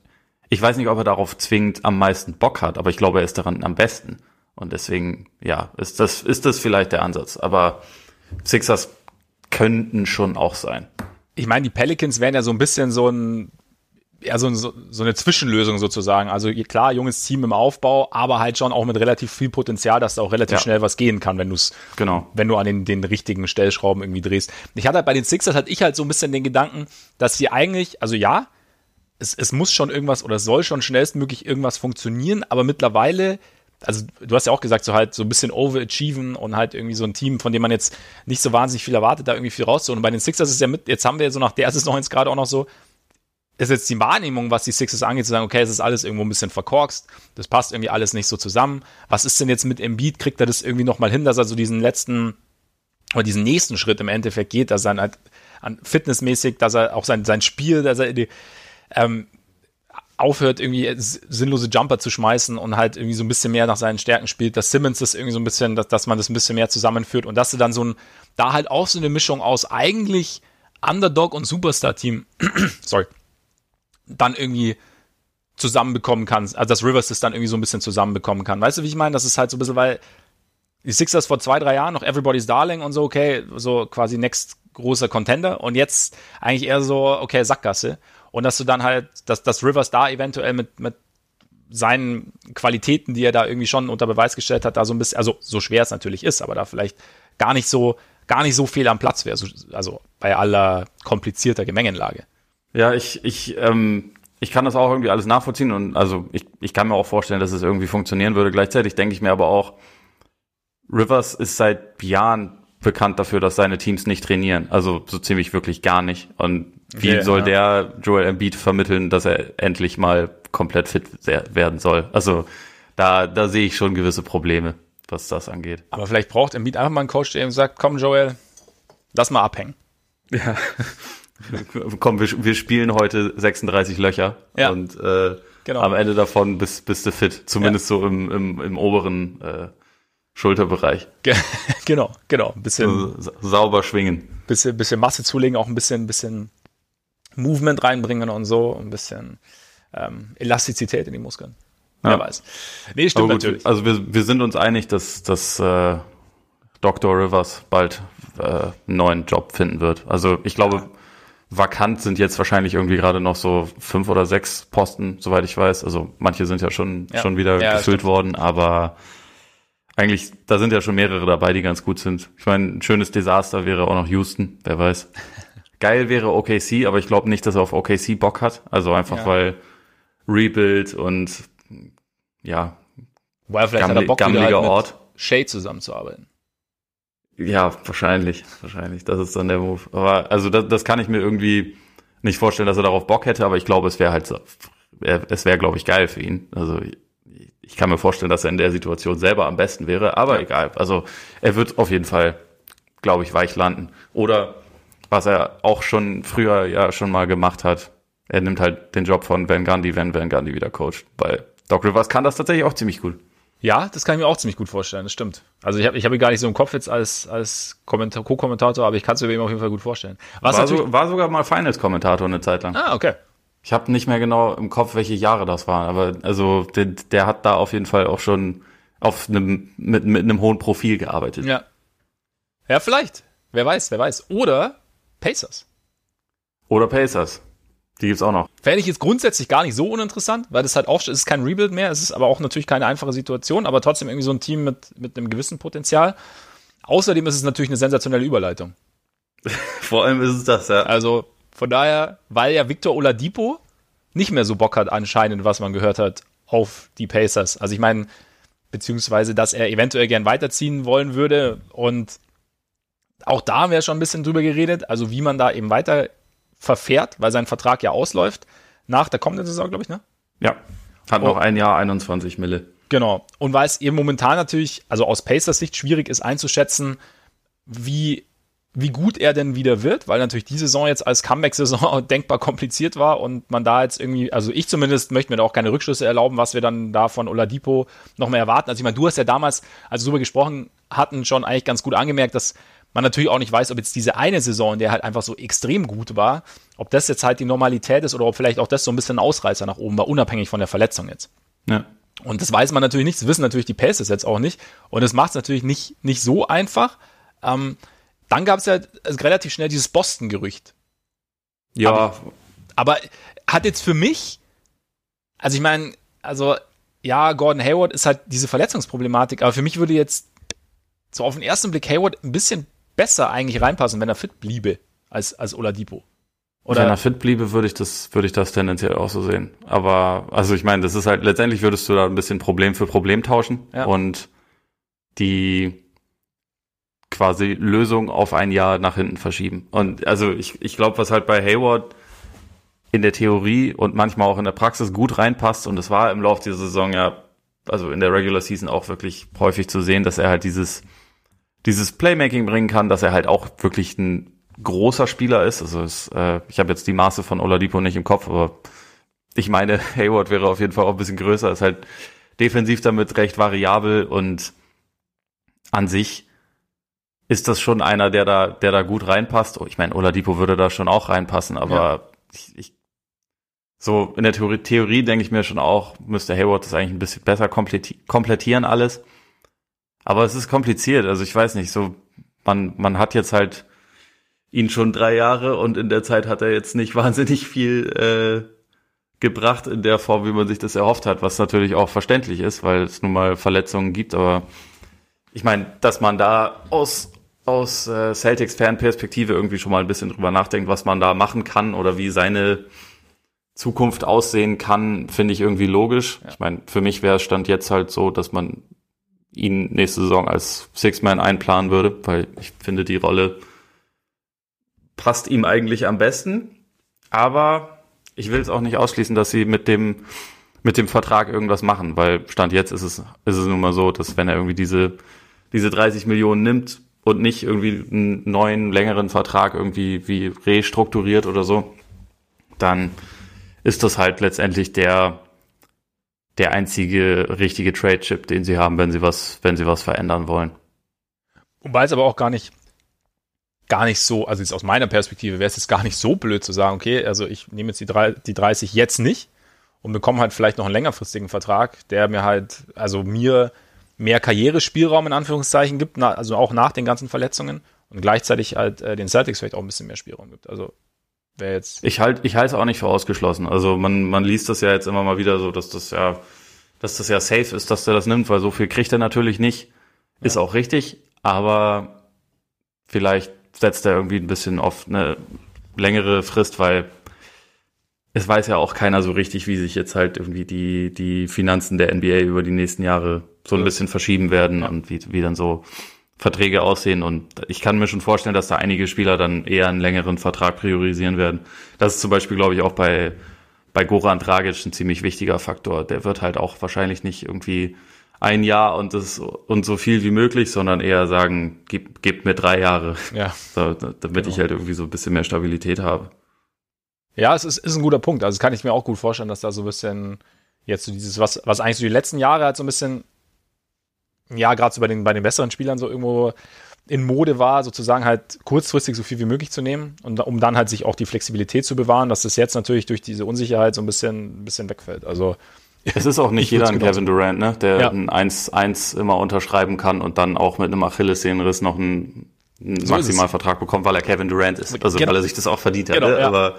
Ich weiß nicht, ob er darauf zwingend am meisten Bock hat, aber ich glaube, er ist daran am besten. Und deswegen, ja, ist das, ist das vielleicht der Ansatz. Aber Sixers könnten schon auch sein. Ich meine, die Pelicans wären ja so ein bisschen so ein, ja, so, so, so eine Zwischenlösung sozusagen. Also klar, junges Team im Aufbau, aber halt schon auch mit relativ viel Potenzial, dass da auch relativ ja. schnell was gehen kann, wenn du es, genau. wenn du an den, den richtigen Stellschrauben irgendwie drehst. Ich hatte halt bei den Sixers hatte ich halt so ein bisschen den Gedanken, dass sie eigentlich, also ja, es, es muss schon irgendwas oder soll schon schnellstmöglich irgendwas funktionieren, aber mittlerweile also du hast ja auch gesagt, so halt so ein bisschen overachieven und halt irgendwie so ein Team, von dem man jetzt nicht so wahnsinnig viel erwartet, da irgendwie viel rauszuholen. Und bei den Sixers ist ja mit, jetzt haben wir so nach der Saison jetzt gerade auch noch so, ist jetzt die Wahrnehmung, was die Sixers angeht, zu sagen, okay, es ist alles irgendwo ein bisschen verkorkst, das passt irgendwie alles nicht so zusammen. Was ist denn jetzt mit Embiid? Kriegt er das irgendwie nochmal hin, dass er so diesen letzten oder diesen nächsten Schritt im Endeffekt geht, dass er halt an fitnessmäßig, dass er auch sein, sein Spiel, dass er die, ähm, aufhört, irgendwie sinnlose Jumper zu schmeißen und halt irgendwie so ein bisschen mehr nach seinen Stärken spielt, dass Simmons das irgendwie so ein bisschen, dass, dass man das ein bisschen mehr zusammenführt und dass du dann so ein, da halt auch so eine Mischung aus eigentlich Underdog und Superstar-Team, sorry, dann irgendwie zusammenbekommen kannst, also dass Rivers das dann irgendwie so ein bisschen zusammenbekommen kann. Weißt du, wie ich meine? Das ist halt so ein bisschen, weil die Sixers vor zwei, drei Jahren noch Everybody's Darling und so, okay, so quasi next großer Contender und jetzt eigentlich eher so, okay, Sackgasse. Und dass du dann halt, dass, dass Rivers da eventuell mit, mit seinen Qualitäten, die er da irgendwie schon unter Beweis gestellt hat, da so ein bisschen, also so schwer es natürlich ist, aber da vielleicht gar nicht so, gar nicht so viel am Platz wäre, also bei aller komplizierter Gemengenlage. Ja, ich, ich, ähm, ich kann das auch irgendwie alles nachvollziehen und also ich, ich kann mir auch vorstellen, dass es irgendwie funktionieren würde. Gleichzeitig denke ich mir aber auch, Rivers ist seit Jahren bekannt dafür, dass seine Teams nicht trainieren. Also so ziemlich wirklich gar nicht. Und wie okay, soll ja. der Joel Embiid vermitteln, dass er endlich mal komplett fit werden soll? Also da, da sehe ich schon gewisse Probleme, was das angeht. Aber vielleicht braucht Embiid einfach mal einen Coach, der ihm sagt, komm Joel, lass mal abhängen. Ja. komm, wir, wir spielen heute 36 Löcher ja. und äh, genau. am Ende davon bist, bist du fit. Zumindest ja. so im, im, im oberen äh, Schulterbereich. genau, genau. Ein bisschen so, sauber schwingen. Bisschen, bisschen Masse zulegen, auch ein bisschen, bisschen Movement reinbringen und so, ein bisschen ähm, Elastizität in die Muskeln. Ja. Wer weiß. Nee, stimmt gut, natürlich. Also wir, wir sind uns einig, dass, dass äh, Dr. Rivers bald äh, einen neuen Job finden wird. Also ich glaube, ja. vakant sind jetzt wahrscheinlich irgendwie gerade noch so fünf oder sechs Posten, soweit ich weiß. Also manche sind ja schon, ja. schon wieder gefüllt worden, aber eigentlich, da sind ja schon mehrere dabei, die ganz gut sind. Ich meine, ein schönes Desaster wäre auch noch Houston, wer weiß. Geil wäre OKC, aber ich glaube nicht, dass er auf OKC Bock hat. Also einfach ja. weil Rebuild und ja, weil vielleicht gammel, hat er Bock, gammeliger halt Ort. Shay zusammenzuarbeiten. Ja, wahrscheinlich, wahrscheinlich. Das ist dann der Move. Aber also das, das kann ich mir irgendwie nicht vorstellen, dass er darauf Bock hätte, aber ich glaube, es wäre halt so, es wäre, glaube ich, geil für ihn. Also ich kann mir vorstellen, dass er in der Situation selber am besten wäre, aber ja. egal. Also er wird auf jeden Fall, glaube ich, weich landen. Oder was er auch schon früher ja schon mal gemacht hat, er nimmt halt den Job von Van Gundy, wenn Van Gundy wieder coacht. Weil Doc Rivers kann das tatsächlich auch ziemlich gut. Ja, das kann ich mir auch ziemlich gut vorstellen, das stimmt. Also ich habe ich hab ihn gar nicht so im Kopf jetzt als, als Co-Kommentator, aber ich kann es mir auf jeden Fall gut vorstellen. Was war, so, war sogar mal Finals-Kommentator eine Zeit lang. Ah, okay. Ich habe nicht mehr genau im Kopf, welche Jahre das waren, aber also der, der hat da auf jeden Fall auch schon auf einem mit, mit einem hohen Profil gearbeitet. Ja. Ja, vielleicht. Wer weiß, wer weiß. Oder Pacers. Oder Pacers. Die gibt's auch noch. Fände ich jetzt grundsätzlich gar nicht so uninteressant, weil das halt auch, es ist kein Rebuild mehr, es ist aber auch natürlich keine einfache Situation, aber trotzdem irgendwie so ein Team mit, mit einem gewissen Potenzial. Außerdem ist es natürlich eine sensationelle Überleitung. Vor allem ist es das, ja. Also, von daher, weil ja Victor Oladipo nicht mehr so Bock hat anscheinend, was man gehört hat, auf die Pacers. Also ich meine, beziehungsweise, dass er eventuell gern weiterziehen wollen würde und auch da haben wir schon ein bisschen drüber geredet, also wie man da eben weiter verfährt, weil sein Vertrag ja ausläuft nach der kommenden Saison, glaube ich, ne? Ja, hat noch oh. ein Jahr 21 Mille. Genau. Und weil es eben momentan natürlich, also aus Pacers Sicht schwierig ist einzuschätzen, wie wie gut er denn wieder wird, weil natürlich die Saison jetzt als Comeback-Saison denkbar kompliziert war und man da jetzt irgendwie, also ich zumindest möchte mir da auch keine Rückschlüsse erlauben, was wir dann da von Oladipo noch mehr erwarten. Also ich meine, du hast ja damals, als wir darüber gesprochen hatten, schon eigentlich ganz gut angemerkt, dass man natürlich auch nicht weiß, ob jetzt diese eine Saison, der halt einfach so extrem gut war, ob das jetzt halt die Normalität ist oder ob vielleicht auch das so ein bisschen ein Ausreißer nach oben war, unabhängig von der Verletzung jetzt. Ja. Und das weiß man natürlich nicht, das wissen natürlich die Pacers jetzt auch nicht. Und das macht es natürlich nicht, nicht so einfach. Ähm, dann gab es ja relativ schnell dieses Boston-Gerücht. Ja. Aber, aber, hat jetzt für mich, also ich meine, also ja, Gordon Hayward ist halt diese Verletzungsproblematik, aber für mich würde jetzt so auf den ersten Blick Hayward ein bisschen besser eigentlich reinpassen, wenn er fit bliebe als, als Oladipo. Oder wenn er fit bliebe, würde ich das, würde ich das tendenziell auch so sehen. Aber, also ich meine, das ist halt, letztendlich würdest du da ein bisschen Problem für Problem tauschen. Ja. Und die, quasi Lösung auf ein Jahr nach hinten verschieben. Und also ich, ich glaube, was halt bei Hayward in der Theorie und manchmal auch in der Praxis gut reinpasst, und es war im Laufe dieser Saison ja, also in der Regular Season auch wirklich häufig zu sehen, dass er halt dieses, dieses Playmaking bringen kann, dass er halt auch wirklich ein großer Spieler ist. Also es, äh, ich habe jetzt die Maße von Oladipo nicht im Kopf, aber ich meine, Hayward wäre auf jeden Fall auch ein bisschen größer, ist halt defensiv damit recht variabel und an sich ist das schon einer, der da, der da gut reinpasst. Oh, ich meine, Oladipo würde da schon auch reinpassen, aber ja. ich, ich, so in der Theorie, Theorie denke ich mir schon auch, müsste Hayward das eigentlich ein bisschen besser komplettieren alles. Aber es ist kompliziert. Also ich weiß nicht, so man man hat jetzt halt ihn schon drei Jahre und in der Zeit hat er jetzt nicht wahnsinnig viel äh, gebracht in der Form, wie man sich das erhofft hat, was natürlich auch verständlich ist, weil es nun mal Verletzungen gibt. Aber ich meine, dass man da aus aus äh, Celtics-Fan-Perspektive irgendwie schon mal ein bisschen drüber nachdenkt, was man da machen kann oder wie seine Zukunft aussehen kann, finde ich irgendwie logisch. Ja. Ich meine, für mich wäre es Stand jetzt halt so, dass man ihn nächste Saison als Six-Man einplanen würde, weil ich finde, die Rolle passt ihm eigentlich am besten. Aber ich will es auch nicht ausschließen, dass sie mit dem, mit dem Vertrag irgendwas machen, weil Stand jetzt ist es, ist es nun mal so, dass wenn er irgendwie diese, diese 30 Millionen nimmt und nicht irgendwie einen neuen, längeren Vertrag irgendwie wie restrukturiert oder so, dann ist das halt letztendlich der, der einzige richtige Trade-Chip, den sie haben, wenn sie was, wenn sie was verändern wollen. Wobei es aber auch gar nicht, gar nicht so, also jetzt aus meiner Perspektive wäre es jetzt gar nicht so blöd zu sagen, okay, also ich nehme jetzt die, drei, die 30 jetzt nicht und bekomme halt vielleicht noch einen längerfristigen Vertrag, der mir halt, also mir mehr Karrierespielraum in Anführungszeichen gibt, also auch nach den ganzen Verletzungen und gleichzeitig halt äh, den Celtics vielleicht auch ein bisschen mehr Spielraum gibt. Also wäre jetzt. Ich halte ich halte es auch nicht für ausgeschlossen. Also man, man liest das ja jetzt immer mal wieder so, dass das ja, dass das ja safe ist, dass der das nimmt, weil so viel kriegt er natürlich nicht. Ist ja. auch richtig, aber vielleicht setzt er irgendwie ein bisschen auf eine längere Frist, weil es weiß ja auch keiner so richtig, wie sich jetzt halt irgendwie die, die Finanzen der NBA über die nächsten Jahre so ein bisschen verschieben werden ja. und wie, wie dann so Verträge aussehen. Und ich kann mir schon vorstellen, dass da einige Spieler dann eher einen längeren Vertrag priorisieren werden. Das ist zum Beispiel, glaube ich, auch bei, bei Goran Dragic ein ziemlich wichtiger Faktor. Der wird halt auch wahrscheinlich nicht irgendwie ein Jahr und das und so viel wie möglich, sondern eher sagen, gib, gib mir drei Jahre. Ja. So, damit genau. ich halt irgendwie so ein bisschen mehr Stabilität habe. Ja, es ist, ist ein guter Punkt. Also kann ich mir auch gut vorstellen, dass da so ein bisschen jetzt so dieses, was, was eigentlich so die letzten Jahre halt so ein bisschen ja, gerade so bei den, bei den besseren Spielern so irgendwo in Mode war, sozusagen halt kurzfristig so viel wie möglich zu nehmen und um dann halt sich auch die Flexibilität zu bewahren, dass das jetzt natürlich durch diese Unsicherheit so ein bisschen, ein bisschen wegfällt. Also es ist auch nicht jeder ein Kevin Durant, ne, der ja. ein 1-1 immer unterschreiben kann und dann auch mit einem Achillessehnenriss noch einen, einen so Maximalvertrag bekommt, weil er Kevin Durant ist, also genau. weil er sich das auch verdient hat. Genau, ne? ja. Aber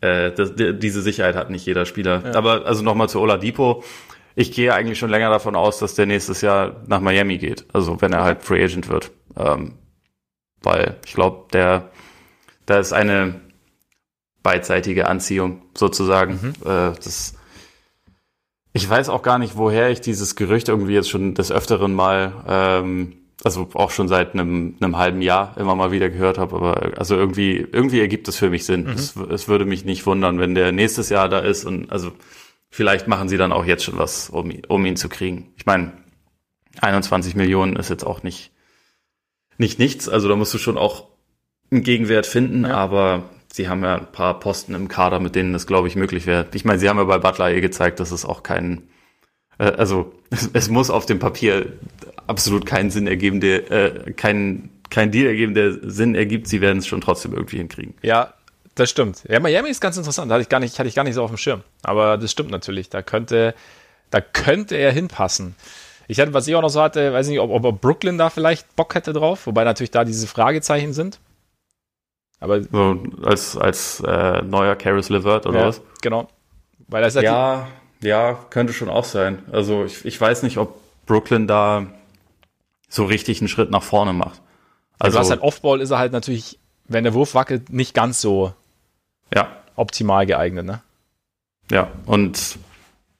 äh, das, diese Sicherheit hat nicht jeder Spieler. Ja. Aber also nochmal zu Oladipo ich gehe eigentlich schon länger davon aus, dass der nächstes Jahr nach Miami geht. Also wenn er halt Free Agent wird. Ähm, weil ich glaube, der, da ist eine beidseitige Anziehung sozusagen. Mhm. Äh, das, ich weiß auch gar nicht, woher ich dieses Gerücht irgendwie jetzt schon des Öfteren mal, ähm, also auch schon seit einem, einem halben Jahr immer mal wieder gehört habe, aber also irgendwie, irgendwie ergibt es für mich Sinn. Mhm. Es, es würde mich nicht wundern, wenn der nächstes Jahr da ist und also vielleicht machen sie dann auch jetzt schon was, um, um ihn zu kriegen. Ich meine, 21 Millionen ist jetzt auch nicht, nicht nichts. Also da musst du schon auch einen Gegenwert finden, ja. aber sie haben ja ein paar Posten im Kader, mit denen das, glaube ich, möglich wäre. Ich meine, sie haben ja bei Butler eh gezeigt, dass es auch kein, äh, also es, es, muss auf dem Papier absolut keinen Sinn ergeben, der, äh, kein, kein Deal ergeben, der Sinn ergibt. Sie werden es schon trotzdem irgendwie hinkriegen. Ja, das stimmt. Ja, Miami ist ganz interessant. Hatte ich gar nicht, hatte ich gar nicht so auf dem Schirm. Aber das stimmt natürlich. Da könnte, da könnte er hinpassen. Ich hatte, was ich auch noch so hatte, weiß nicht, ob, ob Brooklyn da vielleicht Bock hätte drauf, wobei natürlich da diese Fragezeichen sind. Aber so als als äh, neuer Caris LeVert oder ja, was? Genau. Weil das ja, ja, könnte schon auch sein. Also ich, ich weiß nicht, ob Brooklyn da so richtig einen Schritt nach vorne macht. Also, also was halt Offball ist er halt natürlich, wenn der Wurf wackelt, nicht ganz so ja. optimal geeignet, ne? Ja, und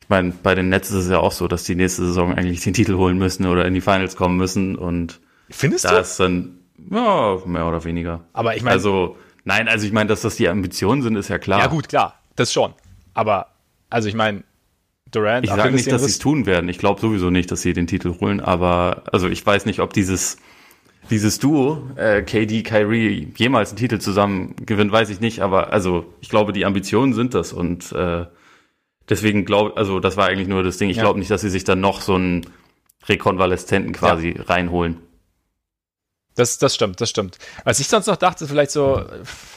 ich meine, bei den Nets ist es ja auch so, dass die nächste Saison eigentlich den Titel holen müssen oder in die Finals kommen müssen und Findest da du? ist dann ja, mehr oder weniger. Aber ich meine. Also, nein, also ich meine, dass das die Ambitionen sind, ist ja klar. Ja, gut, klar, das schon. Aber, also ich meine, Durant. Ich sage nicht, dass sie es tun werden. Ich glaube sowieso nicht, dass sie den Titel holen, aber also ich weiß nicht, ob dieses dieses Duo, äh, KD, Kyrie, jemals einen Titel zusammen gewinnt, weiß ich nicht, aber also ich glaube, die Ambitionen sind das und äh, deswegen glaube, also das war eigentlich nur das Ding. Ich ja. glaube nicht, dass sie sich dann noch so einen Rekonvaleszenten quasi ja. reinholen. Das, das stimmt, das stimmt. Was ich sonst noch dachte, vielleicht so,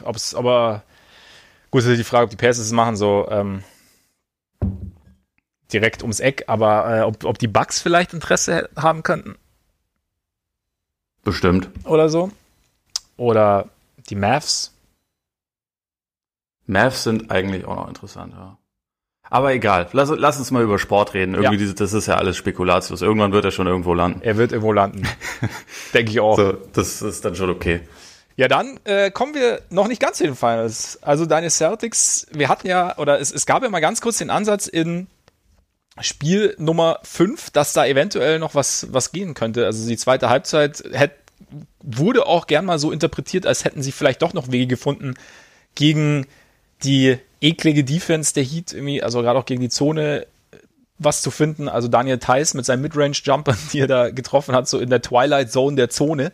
ob es, aber gut, ist die Frage, ob die Pacers es machen, so ähm, direkt ums Eck, aber äh, ob, ob die Bugs vielleicht Interesse haben könnten Bestimmt. Oder so. Oder die Mavs. Mavs sind eigentlich auch noch interessant, ja. Aber egal, lass, lass uns mal über Sport reden. Irgendwie, ja. diese, das ist ja alles spekulatius. Irgendwann wird er schon irgendwo landen. Er wird irgendwo landen. Denke ich auch. So, das ist dann schon okay. Ja, dann äh, kommen wir noch nicht ganz zu den Finals. Also deine Celtics, wir hatten ja, oder es, es gab ja mal ganz kurz den Ansatz in Spiel Nummer 5, dass da eventuell noch was, was gehen könnte. Also die zweite Halbzeit hätte, wurde auch gern mal so interpretiert, als hätten sie vielleicht doch noch Wege gefunden, gegen die eklige Defense der Heat irgendwie, also gerade auch gegen die Zone was zu finden. Also Daniel Theiss mit seinem Midrange-Jumper, die er da getroffen hat, so in der Twilight Zone der Zone.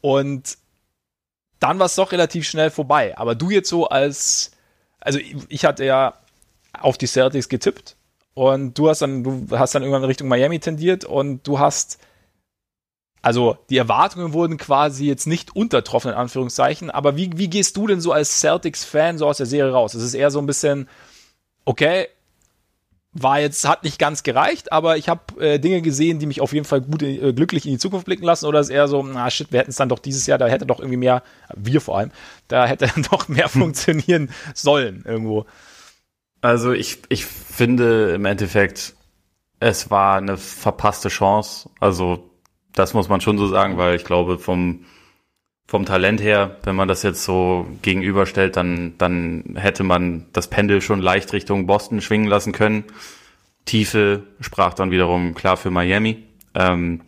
Und dann war es doch relativ schnell vorbei. Aber du jetzt so als, also ich hatte ja auf die Celtics getippt und du hast dann, du hast dann irgendwann Richtung Miami tendiert und du hast, also die Erwartungen wurden quasi jetzt nicht untertroffen, in Anführungszeichen, aber wie, wie gehst du denn so als Celtics-Fan so aus der Serie raus? Es ist eher so ein bisschen, okay, war jetzt, hat nicht ganz gereicht, aber ich habe äh, Dinge gesehen, die mich auf jeden Fall gut, äh, glücklich in die Zukunft blicken lassen. Oder ist eher so, na shit, wir hätten es dann doch dieses Jahr, da hätte doch irgendwie mehr, wir vor allem, da hätte doch mehr funktionieren sollen irgendwo. Also ich, ich finde im Endeffekt, es war eine verpasste Chance. Also das muss man schon so sagen, weil ich glaube, vom, vom Talent her, wenn man das jetzt so gegenüberstellt, dann, dann hätte man das Pendel schon leicht Richtung Boston schwingen lassen können. Tiefe sprach dann wiederum klar für Miami. Ähm,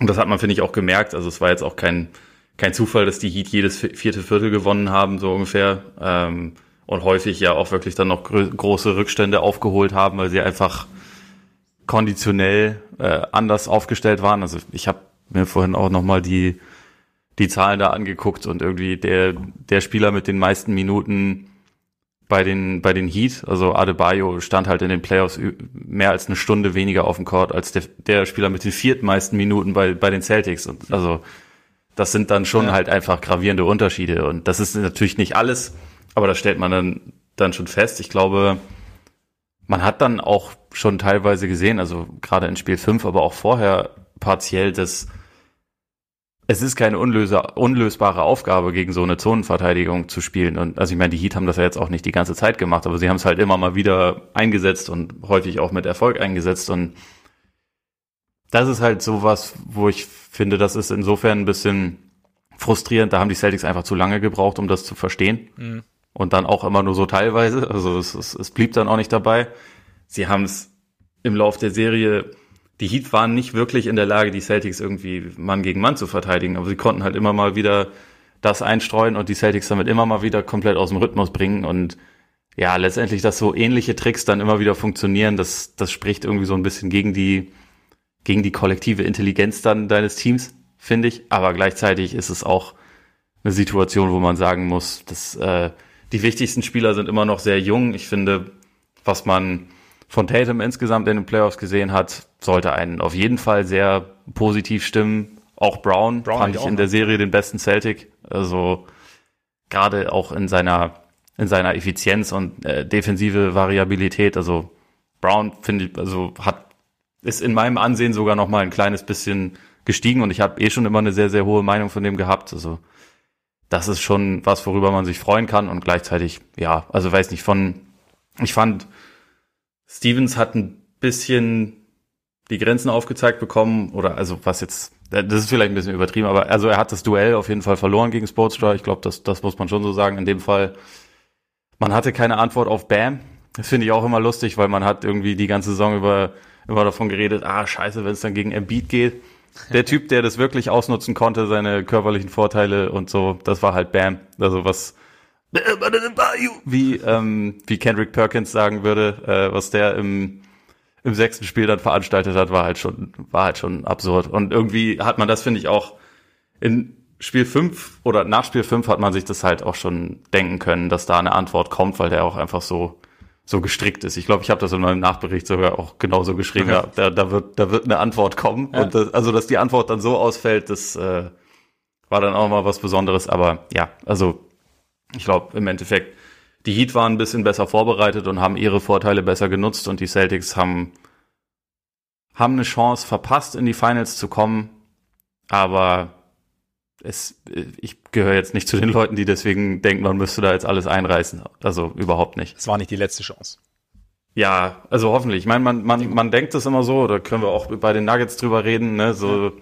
und das hat man, finde ich, auch gemerkt. Also es war jetzt auch kein, kein Zufall, dass die Heat jedes vierte Viertel gewonnen haben, so ungefähr. Ähm, und häufig ja auch wirklich dann noch große Rückstände aufgeholt haben, weil sie einfach konditionell äh, anders aufgestellt waren. Also ich habe mir vorhin auch nochmal die die Zahlen da angeguckt und irgendwie der, der Spieler mit den meisten Minuten bei den, bei den Heat, also Adebayo stand halt in den Playoffs mehr als eine Stunde weniger auf dem Court als der, der Spieler mit den viertmeisten Minuten bei, bei den Celtics. Und also, das sind dann schon ja. halt einfach gravierende Unterschiede. Und das ist natürlich nicht alles, aber das stellt man dann, dann schon fest. Ich glaube, man hat dann auch schon teilweise gesehen, also gerade in Spiel 5, aber auch vorher partiell, dass es ist keine unlöser, unlösbare Aufgabe, gegen so eine Zonenverteidigung zu spielen. Und also ich meine, die Heat haben das ja jetzt auch nicht die ganze Zeit gemacht, aber sie haben es halt immer mal wieder eingesetzt und häufig auch mit Erfolg eingesetzt. Und das ist halt sowas, wo ich finde, das ist insofern ein bisschen frustrierend. Da haben die Celtics einfach zu lange gebraucht, um das zu verstehen. Mhm. Und dann auch immer nur so teilweise. Also es, es, es blieb dann auch nicht dabei. Sie haben es im Lauf der Serie die Heat waren nicht wirklich in der Lage, die Celtics irgendwie Mann gegen Mann zu verteidigen, aber sie konnten halt immer mal wieder das einstreuen und die Celtics damit immer mal wieder komplett aus dem Rhythmus bringen und ja, letztendlich, dass so ähnliche Tricks dann immer wieder funktionieren, das, das spricht irgendwie so ein bisschen gegen die, gegen die kollektive Intelligenz dann deines Teams, finde ich. Aber gleichzeitig ist es auch eine Situation, wo man sagen muss, dass äh, die wichtigsten Spieler sind immer noch sehr jung. Ich finde, was man von Tatum insgesamt in den Playoffs gesehen hat, sollte einen auf jeden Fall sehr positiv stimmen. Auch Brown, Brown fand ich in der Serie den besten Celtic. Also gerade auch in seiner in seiner Effizienz und äh, defensive Variabilität. Also Brown finde ich, also hat ist in meinem Ansehen sogar noch mal ein kleines bisschen gestiegen und ich habe eh schon immer eine sehr sehr hohe Meinung von dem gehabt. Also das ist schon was, worüber man sich freuen kann und gleichzeitig ja, also weiß nicht von ich fand Stevens hat ein bisschen die Grenzen aufgezeigt bekommen, oder also was jetzt, das ist vielleicht ein bisschen übertrieben, aber also er hat das Duell auf jeden Fall verloren gegen Sportstar. Ich glaube, das, das muss man schon so sagen. In dem Fall, man hatte keine Antwort auf Bam. Das finde ich auch immer lustig, weil man hat irgendwie die ganze Saison über immer davon geredet, ah, scheiße, wenn es dann gegen Embiid geht. Der Typ, der das wirklich ausnutzen konnte, seine körperlichen Vorteile und so, das war halt Bam. Also was, wie, ähm, wie Kendrick Perkins sagen würde, äh, was der im, im sechsten Spiel dann veranstaltet hat, war halt schon, war halt schon absurd. Und irgendwie hat man das, finde ich, auch in Spiel 5 oder nach Spiel 5 hat man sich das halt auch schon denken können, dass da eine Antwort kommt, weil der auch einfach so, so gestrickt ist. Ich glaube, ich habe das in meinem Nachbericht sogar auch genauso geschrieben. Ja, da, da, wird, da wird eine Antwort kommen. Ja. Und das, also, dass die Antwort dann so ausfällt, das äh, war dann auch mal was Besonderes. Aber ja, also ich glaube, im Endeffekt, die Heat waren ein bisschen besser vorbereitet und haben ihre Vorteile besser genutzt und die Celtics haben, haben eine Chance verpasst, in die Finals zu kommen. Aber es, ich gehöre jetzt nicht zu den Leuten, die deswegen denken, man müsste da jetzt alles einreißen. Also überhaupt nicht. Es war nicht die letzte Chance. Ja, also hoffentlich. Ich meine, man, man, man denkt es immer so, da können wir auch bei den Nuggets drüber reden, ne? So ja.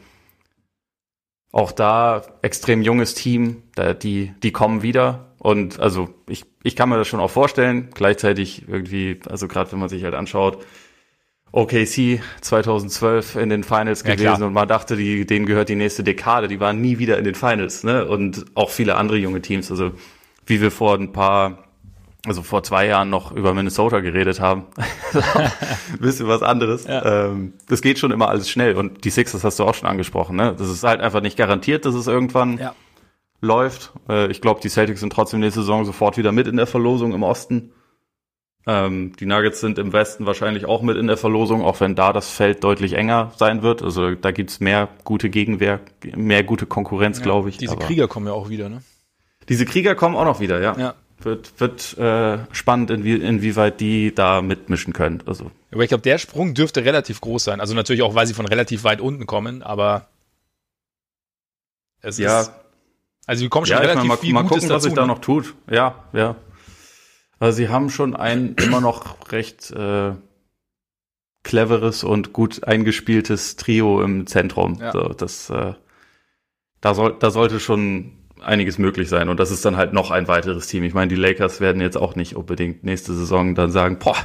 auch da extrem junges Team, da, die, die kommen wieder. Und also ich, ich kann mir das schon auch vorstellen. Gleichzeitig irgendwie, also gerade wenn man sich halt anschaut, OKC 2012 in den Finals ja, gewesen klar. und man dachte, die, denen gehört die nächste Dekade. Die waren nie wieder in den Finals, ne? Und auch viele andere junge Teams. Also wie wir vor ein paar, also vor zwei Jahren noch über Minnesota geredet haben. bisschen was anderes. Ja. Ähm, das geht schon immer alles schnell. Und die Sixers hast du auch schon angesprochen, ne? Das ist halt einfach nicht garantiert, dass es irgendwann ja. läuft. Äh, ich glaube, die Celtics sind trotzdem nächste Saison sofort wieder mit in der Verlosung im Osten. Ähm, die Nuggets sind im Westen wahrscheinlich auch mit in der Verlosung, auch wenn da das Feld deutlich enger sein wird. Also da gibt's mehr gute Gegenwehr, mehr gute Konkurrenz, ja, glaube ich. Diese Aber Krieger kommen ja auch wieder, ne? Diese Krieger kommen auch noch wieder, ja. ja. Wird, wird äh, spannend, inwie inwieweit die da mitmischen können. Also. Aber ich glaube, der Sprung dürfte relativ groß sein. Also natürlich auch, weil sie von relativ weit unten kommen, aber es ja. ist. Also die kommen schon ja, relativ mal, viel mal Gutes gucken, was sich ne? da noch tut. Ja, ja. Also sie haben schon ein immer noch recht äh, cleveres und gut eingespieltes Trio im Zentrum. Ja. So, das, äh, da, soll, da sollte schon einiges möglich sein. Und das ist dann halt noch ein weiteres Team. Ich meine, die Lakers werden jetzt auch nicht unbedingt nächste Saison dann sagen, boah,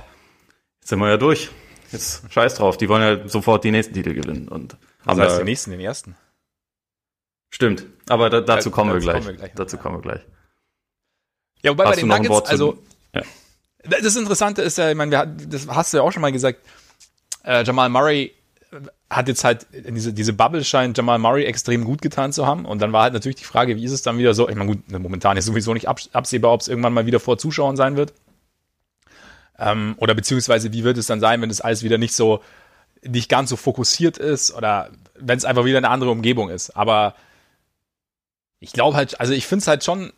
jetzt sind wir ja durch. Jetzt scheiß drauf. Die wollen ja sofort die nächsten Titel gewinnen. Und haben also die nächsten, den ersten. Stimmt. Aber da, dazu, kommen, wir gleich. kommen wir gleich. Dazu kommen wir gleich. Ja, wobei Hast bei den Nuggets, also ja. Das Interessante ist ja, ich meine, das hast du ja auch schon mal gesagt, äh, Jamal Murray hat jetzt halt diese, diese Bubble scheint Jamal Murray extrem gut getan zu haben. Und dann war halt natürlich die Frage, wie ist es dann wieder so? Ich meine, gut, momentan ist sowieso nicht absehbar, ob es irgendwann mal wieder vor Zuschauern sein wird. Ähm, oder beziehungsweise, wie wird es dann sein, wenn das alles wieder nicht so, nicht ganz so fokussiert ist oder wenn es einfach wieder eine andere Umgebung ist. Aber ich glaube halt, also ich finde es halt schon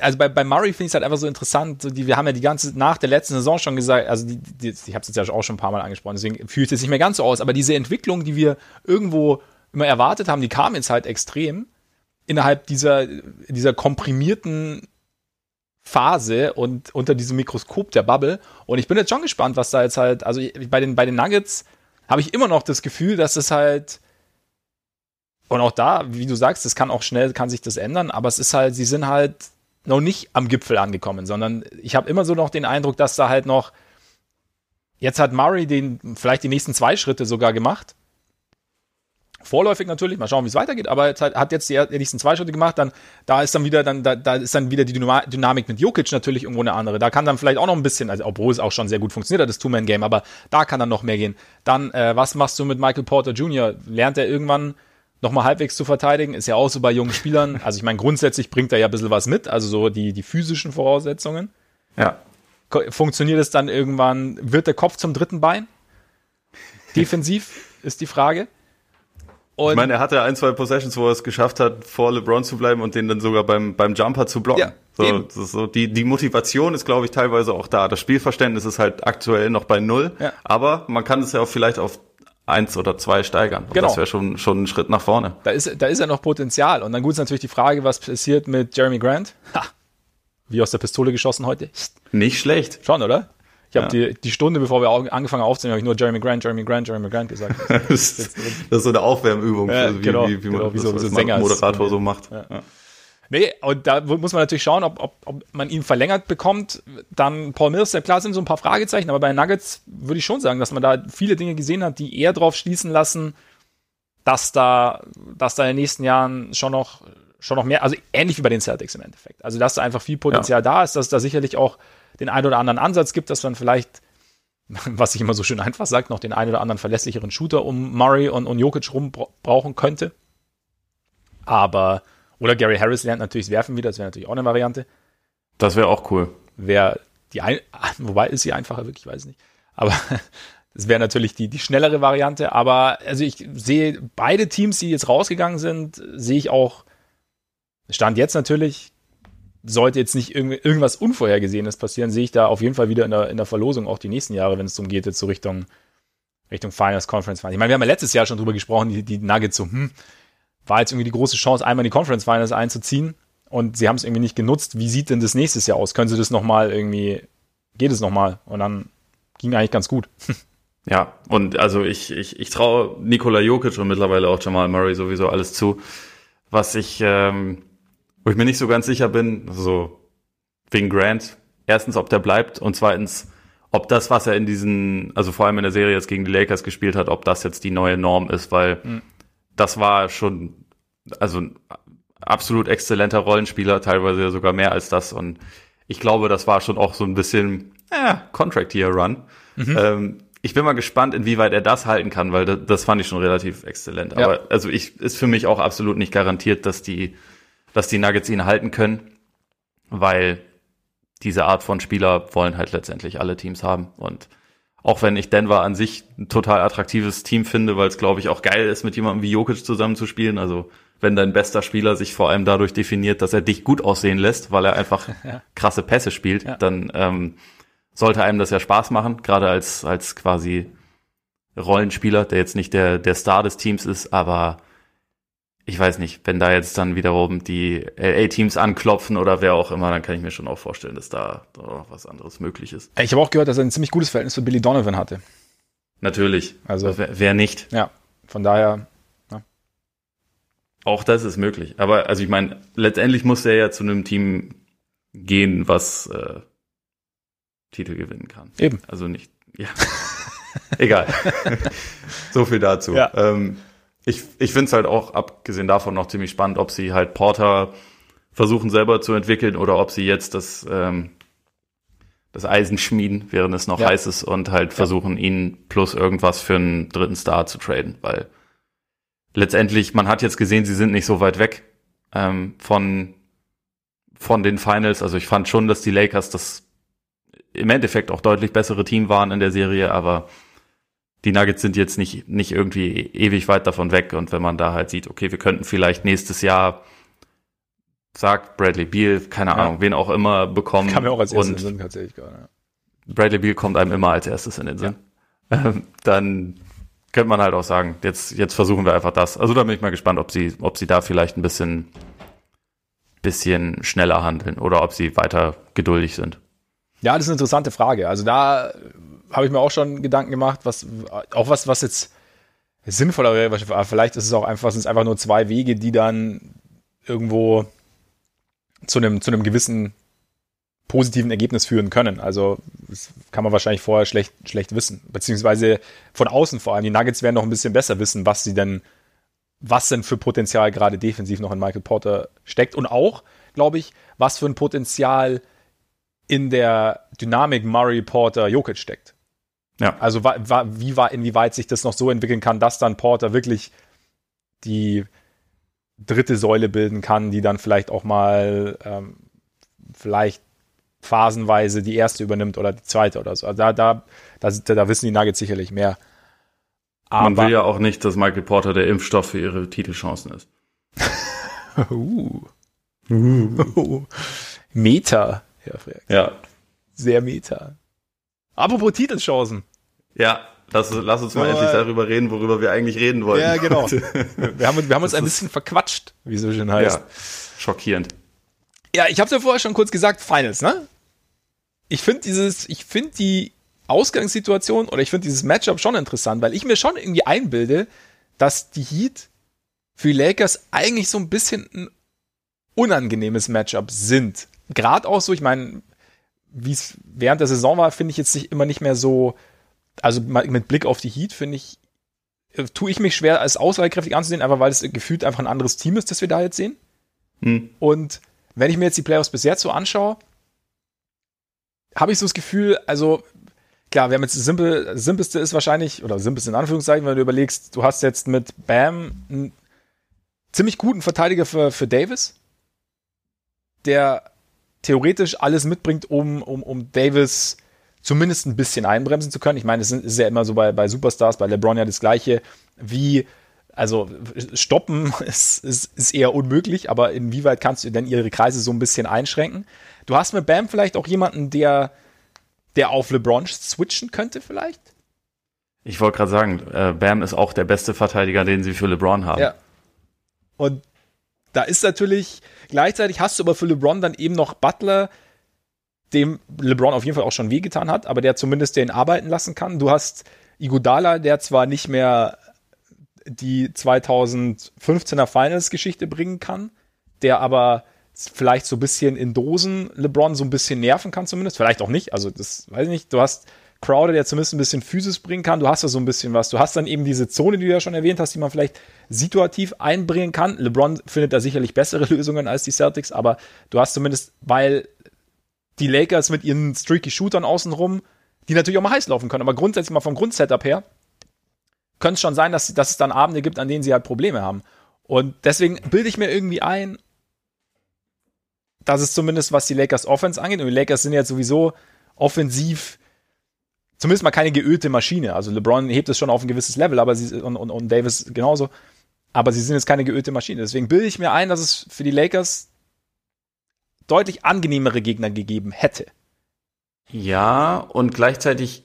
also bei, bei Murray finde ich es halt einfach so interessant, so die, wir haben ja die ganze, nach der letzten Saison schon gesagt, also die, die, ich habe es jetzt ja auch schon ein paar Mal angesprochen, deswegen fühlt es jetzt nicht mehr ganz so aus, aber diese Entwicklung, die wir irgendwo immer erwartet haben, die kam jetzt halt extrem innerhalb dieser, dieser komprimierten Phase und unter diesem Mikroskop der Bubble. Und ich bin jetzt schon gespannt, was da jetzt halt, also bei den, bei den Nuggets habe ich immer noch das Gefühl, dass es halt, und auch da, wie du sagst, das kann auch schnell, kann sich das ändern, aber es ist halt, sie sind halt noch nicht am Gipfel angekommen, sondern ich habe immer so noch den Eindruck, dass da halt noch, jetzt hat Murray den, vielleicht die nächsten zwei Schritte sogar gemacht. Vorläufig natürlich, mal schauen, wie es weitergeht, aber jetzt hat, jetzt die, nächsten zwei Schritte gemacht, dann, da ist dann wieder, dann, da, da ist dann wieder die Dynamik mit Jokic natürlich irgendwo eine andere. Da kann dann vielleicht auch noch ein bisschen, also obwohl es auch schon sehr gut funktioniert hat, das Two-Man-Game, aber da kann dann noch mehr gehen. Dann, äh, was machst du mit Michael Porter Jr.? Lernt er irgendwann nochmal halbwegs zu verteidigen. Ist ja auch so bei jungen Spielern. Also ich meine, grundsätzlich bringt er ja ein bisschen was mit, also so die, die physischen Voraussetzungen. Ja. Funktioniert es dann irgendwann, wird der Kopf zum dritten Bein? Defensiv ist die Frage. Und ich meine, er hatte ein, zwei Possessions, wo er es geschafft hat, vor LeBron zu bleiben und den dann sogar beim, beim Jumper zu blocken. Ja, so, so, die, die Motivation ist, glaube ich, teilweise auch da. Das Spielverständnis ist halt aktuell noch bei null. Ja. Aber man kann es ja auch vielleicht auf eins oder zwei steigern. genau. Das wäre schon, schon ein Schritt nach vorne. Da ist, da ist ja noch Potenzial. Und dann gut ist natürlich die Frage, was passiert mit Jeremy Grant? Ha, wie aus der Pistole geschossen heute. Nicht schlecht. Schon, oder? Ich habe ja. die, die Stunde, bevor wir angefangen haben aufzunehmen, habe ich nur Jeremy Grant, Jeremy Grant, Jeremy Grant gesagt. das, ist, das ist so eine Aufwärmübung, ja, wie, genau, wie, wie, man genau, wie so, so Sänger Moderator so macht. Ja. Nee, und da muss man natürlich schauen, ob, ob, ob man ihn verlängert bekommt. Dann Paul Mills, ja klar sind so ein paar Fragezeichen, aber bei Nuggets würde ich schon sagen, dass man da viele Dinge gesehen hat, die eher darauf schließen lassen, dass da, dass da in den nächsten Jahren schon noch, schon noch mehr, also ähnlich wie bei den Celtics im Endeffekt. Also, dass da einfach viel Potenzial ja. da ist, dass es da sicherlich auch den einen oder anderen Ansatz gibt, dass man vielleicht, was sich immer so schön einfach sagt, noch den einen oder anderen verlässlicheren Shooter um Murray und, und Jokic rum brauchen könnte. Aber oder Gary Harris lernt natürlich das Werfen wieder, das wäre natürlich auch eine Variante. Das wäre auch cool. Wäre die ein wobei ist sie einfacher, wirklich, weiß ich nicht. Aber das wäre natürlich die, die schnellere Variante. Aber also ich sehe beide Teams, die jetzt rausgegangen sind, sehe ich auch, Stand jetzt natürlich, sollte jetzt nicht irgend, irgendwas Unvorhergesehenes passieren, sehe ich da auf jeden Fall wieder in der, in der Verlosung auch die nächsten Jahre, wenn es darum geht, jetzt so Richtung, Richtung Finals Conference. Ich meine, wir haben ja letztes Jahr schon drüber gesprochen, die, die Nuggets so, hm, war jetzt irgendwie die große Chance, einmal in die Conference Finals einzuziehen und sie haben es irgendwie nicht genutzt. Wie sieht denn das nächstes Jahr aus? Können sie das nochmal irgendwie, geht es nochmal? Und dann ging eigentlich ganz gut. Ja, und also ich, ich, ich traue Nikola Jokic und mittlerweile auch Jamal Murray sowieso alles zu. Was ich, ähm, wo ich mir nicht so ganz sicher bin, so wegen Grant, erstens, ob der bleibt und zweitens, ob das, was er in diesen, also vor allem in der Serie jetzt gegen die Lakers gespielt hat, ob das jetzt die neue Norm ist, weil mhm. Das war schon, also absolut exzellenter Rollenspieler, teilweise sogar mehr als das und ich glaube, das war schon auch so ein bisschen, äh, Contract Year Run. Mhm. Ähm, ich bin mal gespannt, inwieweit er das halten kann, weil das, das fand ich schon relativ exzellent. Ja. Aber also ich ist für mich auch absolut nicht garantiert, dass die, dass die Nuggets ihn halten können, weil diese Art von Spieler wollen halt letztendlich alle Teams haben. Und auch wenn ich Denver an sich ein total attraktives Team finde, weil es, glaube ich, auch geil ist, mit jemandem wie Jokic zusammenzuspielen. Also wenn dein bester Spieler sich vor allem dadurch definiert, dass er dich gut aussehen lässt, weil er einfach ja. krasse Pässe spielt, ja. dann ähm, sollte einem das ja Spaß machen, gerade als, als quasi Rollenspieler, der jetzt nicht der, der Star des Teams ist, aber ich weiß nicht, wenn da jetzt dann wiederum die LA-Teams anklopfen oder wer auch immer, dann kann ich mir schon auch vorstellen, dass da, noch was anderes möglich ist. Ich habe auch gehört, dass er ein ziemlich gutes Verhältnis zu Billy Donovan hatte. Natürlich. Also wer, wer nicht? Ja, von daher. Ja. Auch das ist möglich. Aber also ich meine, letztendlich muss er ja zu einem Team gehen, was äh, Titel gewinnen kann. Eben. Also nicht. Ja. Egal. so viel dazu. Ja. Ähm, ich ich finde es halt auch, abgesehen davon, noch ziemlich spannend, ob sie halt Porter versuchen selber zu entwickeln oder ob sie jetzt das, ähm, das Eisen schmieden, während es noch ja. heiß ist und halt ja. versuchen, ihn plus irgendwas für einen dritten Star zu traden, weil letztendlich, man hat jetzt gesehen, sie sind nicht so weit weg ähm, von, von den Finals. Also ich fand schon, dass die Lakers das im Endeffekt auch deutlich bessere Team waren in der Serie, aber die Nuggets sind jetzt nicht, nicht irgendwie ewig weit davon weg. Und wenn man da halt sieht, okay, wir könnten vielleicht nächstes Jahr, sagt Bradley Beal, keine ja. Ahnung, wen auch immer bekommen. Kam mir auch als erstes in den Sinn tatsächlich gerade. Ja. Bradley Beal kommt einem immer als erstes in den Sinn. Ja. Ähm, dann könnte man halt auch sagen, jetzt, jetzt versuchen wir einfach das. Also da bin ich mal gespannt, ob sie, ob sie da vielleicht ein bisschen, bisschen schneller handeln oder ob sie weiter geduldig sind. Ja, das ist eine interessante Frage. Also da habe ich mir auch schon Gedanken gemacht, was auch was, was jetzt sinnvoller wäre. Vielleicht ist es auch einfach, sind es einfach nur zwei Wege, die dann irgendwo zu einem, zu einem gewissen positiven Ergebnis führen können. Also das kann man wahrscheinlich vorher schlecht, schlecht wissen. Beziehungsweise von außen vor allem. Die Nuggets werden noch ein bisschen besser wissen, was sie denn, was denn für Potenzial gerade defensiv noch in Michael Porter steckt. Und auch, glaube ich, was für ein Potenzial in der Dynamik Murray Porter Jokic steckt. Ja. Also wie war, inwieweit sich das noch so entwickeln kann, dass dann Porter wirklich die dritte Säule bilden kann, die dann vielleicht auch mal ähm, vielleicht phasenweise die erste übernimmt oder die zweite oder so. Also da, da, da, da wissen die Nuggets sicherlich mehr. Aber Man will ja auch nicht, dass Michael Porter der Impfstoff für ihre Titelchancen ist. uh. Uh. Meta, Herr Freck. Ja. Sehr meta. Apropos Titelchancen. Ja, lass, lass uns mal so, endlich darüber reden, worüber wir eigentlich reden wollen. Ja, genau. wir haben, wir haben uns ein bisschen verquatscht, wie es so schön heißt. Ja, schockierend. Ja, ich habe ja vorher schon kurz gesagt, Finals, ne? Ich finde dieses, ich finde die Ausgangssituation oder ich finde dieses Matchup schon interessant, weil ich mir schon irgendwie einbilde, dass die Heat für die Lakers eigentlich so ein bisschen ein unangenehmes Matchup sind. Gerade auch so, ich meine, wie es während der Saison war, finde ich jetzt nicht, immer nicht mehr so, also mit Blick auf die Heat, finde ich, äh, tue ich mich schwer, als aussagekräftig anzusehen, einfach weil es gefühlt einfach ein anderes Team ist, das wir da jetzt sehen. Hm. Und wenn ich mir jetzt die Playoffs bis jetzt so anschaue, habe ich so das Gefühl, also klar, wir haben jetzt das simpel, simpelste ist wahrscheinlich, oder simpelste in Anführungszeichen, wenn du überlegst, du hast jetzt mit Bam einen ziemlich guten Verteidiger für, für Davis, der theoretisch alles mitbringt, um, um, um Davis zumindest ein bisschen einbremsen zu können. Ich meine, es ist ja immer so bei, bei Superstars, bei LeBron ja das Gleiche, wie, also stoppen ist, ist, ist eher unmöglich, aber inwieweit kannst du denn ihre Kreise so ein bisschen einschränken? Du hast mit Bam vielleicht auch jemanden, der, der auf LeBron switchen könnte, vielleicht? Ich wollte gerade sagen, äh, Bam ist auch der beste Verteidiger, den sie für LeBron haben. Ja. Und da ist natürlich, gleichzeitig hast du aber für LeBron dann eben noch Butler, dem LeBron auf jeden Fall auch schon wehgetan hat, aber der zumindest den arbeiten lassen kann. Du hast Iguodala, der zwar nicht mehr die 2015er Finals-Geschichte bringen kann, der aber vielleicht so ein bisschen in Dosen LeBron so ein bisschen nerven kann zumindest, vielleicht auch nicht, also das weiß ich nicht. Du hast Crowder, der zumindest ein bisschen Physis bringen kann. Du hast da so ein bisschen was. Du hast dann eben diese Zone, die du ja schon erwähnt hast, die man vielleicht situativ einbringen kann. LeBron findet da sicherlich bessere Lösungen als die Celtics, aber du hast zumindest, weil die Lakers mit ihren streaky Shootern außenrum, die natürlich auch mal heiß laufen können, aber grundsätzlich mal vom Grundsetup her, könnte es schon sein, dass, dass es dann Abende gibt, an denen sie halt Probleme haben. Und deswegen bilde ich mir irgendwie ein, dass es zumindest, was die Lakers Offense angeht, und die Lakers sind jetzt sowieso offensiv zumindest mal keine geölte Maschine. Also LeBron hebt es schon auf ein gewisses Level, aber sie und, und, und Davis genauso. Aber sie sind jetzt keine geölte Maschine. Deswegen bilde ich mir ein, dass es für die Lakers deutlich angenehmere Gegner gegeben hätte. Ja, und gleichzeitig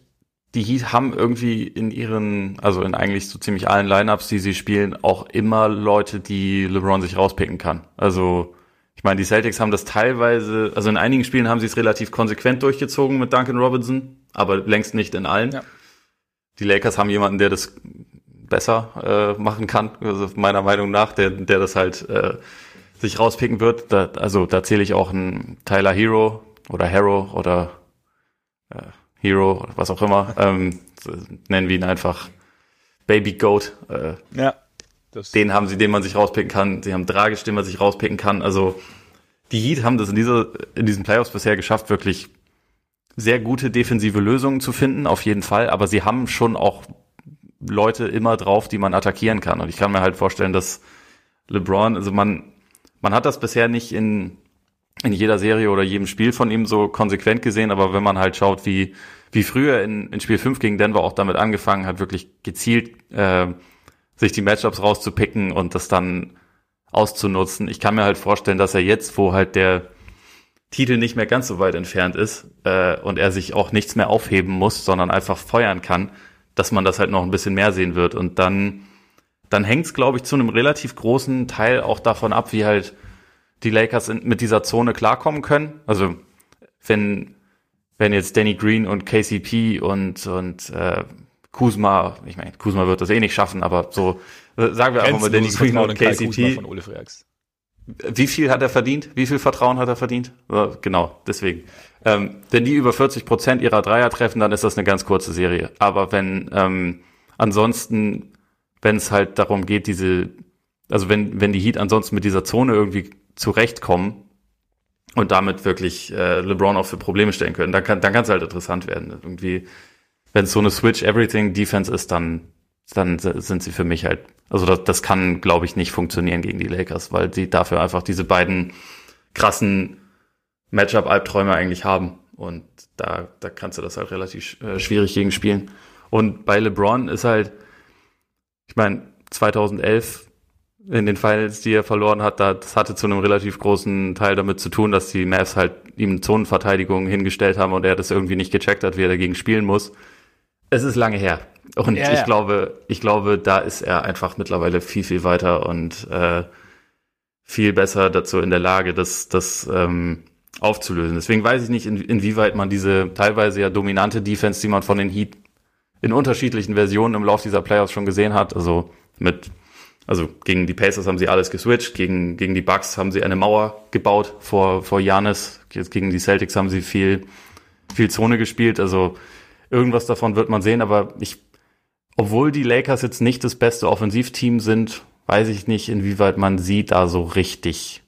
die Heat haben irgendwie in ihren, also in eigentlich so ziemlich allen Lineups, die sie spielen, auch immer Leute, die LeBron sich rauspicken kann. Also ich meine, die Celtics haben das teilweise, also in einigen Spielen haben sie es relativ konsequent durchgezogen mit Duncan Robinson, aber längst nicht in allen. Ja. Die Lakers haben jemanden, der das besser äh, machen kann, also meiner Meinung nach, der, der das halt äh, sich rauspicken wird. Da, also da zähle ich auch einen Tyler Hero oder Hero oder äh, Hero, was auch immer. Ähm, nennen wir ihn einfach Baby Goat. Äh, ja. den haben sie, den man sich rauspicken kann. Sie haben Dragic, den man sich rauspicken kann. Also die Heat haben das in, dieser, in diesen Playoffs bisher geschafft, wirklich sehr gute defensive Lösungen zu finden, auf jeden Fall. Aber sie haben schon auch Leute immer drauf, die man attackieren kann. Und ich kann mir halt vorstellen, dass LeBron, also man, man hat das bisher nicht in, in jeder Serie oder jedem Spiel von ihm so konsequent gesehen, aber wenn man halt schaut, wie, wie früher in, in Spiel 5 gegen Denver auch damit angefangen hat, wirklich gezielt äh, sich die Matchups rauszupicken und das dann auszunutzen. Ich kann mir halt vorstellen, dass er jetzt, wo halt der Titel nicht mehr ganz so weit entfernt ist äh, und er sich auch nichts mehr aufheben muss, sondern einfach feuern kann, dass man das halt noch ein bisschen mehr sehen wird. Und dann, dann hängt es, glaube ich, zu einem relativ großen Teil auch davon ab, wie halt die Lakers in, mit dieser Zone klarkommen können. Also wenn, wenn jetzt Danny Green und KCP und, und äh, Kuzma, ich meine, Kuzma wird das eh nicht schaffen, aber so, äh, sagen wir einfach mal Danny Green und KCP. Wie viel hat er verdient? Wie viel Vertrauen hat er verdient? Genau, deswegen. Ähm, wenn die über 40 Prozent ihrer Dreier treffen, dann ist das eine ganz kurze Serie. Aber wenn ähm, ansonsten, wenn es halt darum geht, diese, also wenn, wenn die Heat ansonsten mit dieser Zone irgendwie zurechtkommen und damit wirklich äh, LeBron auch für Probleme stellen können, dann kann dann kann es halt interessant werden. Irgendwie, wenn es so eine Switch Everything Defense ist, dann dann sind sie für mich halt, also das, das kann, glaube ich, nicht funktionieren gegen die Lakers, weil sie dafür einfach diese beiden krassen Matchup-Albträume eigentlich haben. Und da, da kannst du das halt relativ äh, schwierig gegen spielen. Und bei LeBron ist halt, ich meine, 2011 in den Finals, die er verloren hat, das hatte zu einem relativ großen Teil damit zu tun, dass die Mavs halt ihm Zonenverteidigung hingestellt haben und er das irgendwie nicht gecheckt hat, wie er dagegen spielen muss. Es ist lange her. Und ja, ich ja. glaube, ich glaube, da ist er einfach mittlerweile viel, viel weiter und äh, viel besser dazu in der Lage, das, das ähm, aufzulösen. Deswegen weiß ich nicht, in, inwieweit man diese teilweise ja dominante Defense, die man von den Heat in unterschiedlichen Versionen im Lauf dieser Playoffs schon gesehen hat, also mit also gegen die Pacers haben sie alles geswitcht, gegen, gegen die Bucks haben sie eine Mauer gebaut vor, vor Janis, jetzt gegen die Celtics haben sie viel, viel Zone gespielt, also irgendwas davon wird man sehen, aber ich obwohl die Lakers jetzt nicht das beste Offensivteam sind, weiß ich nicht, inwieweit man sie da so richtig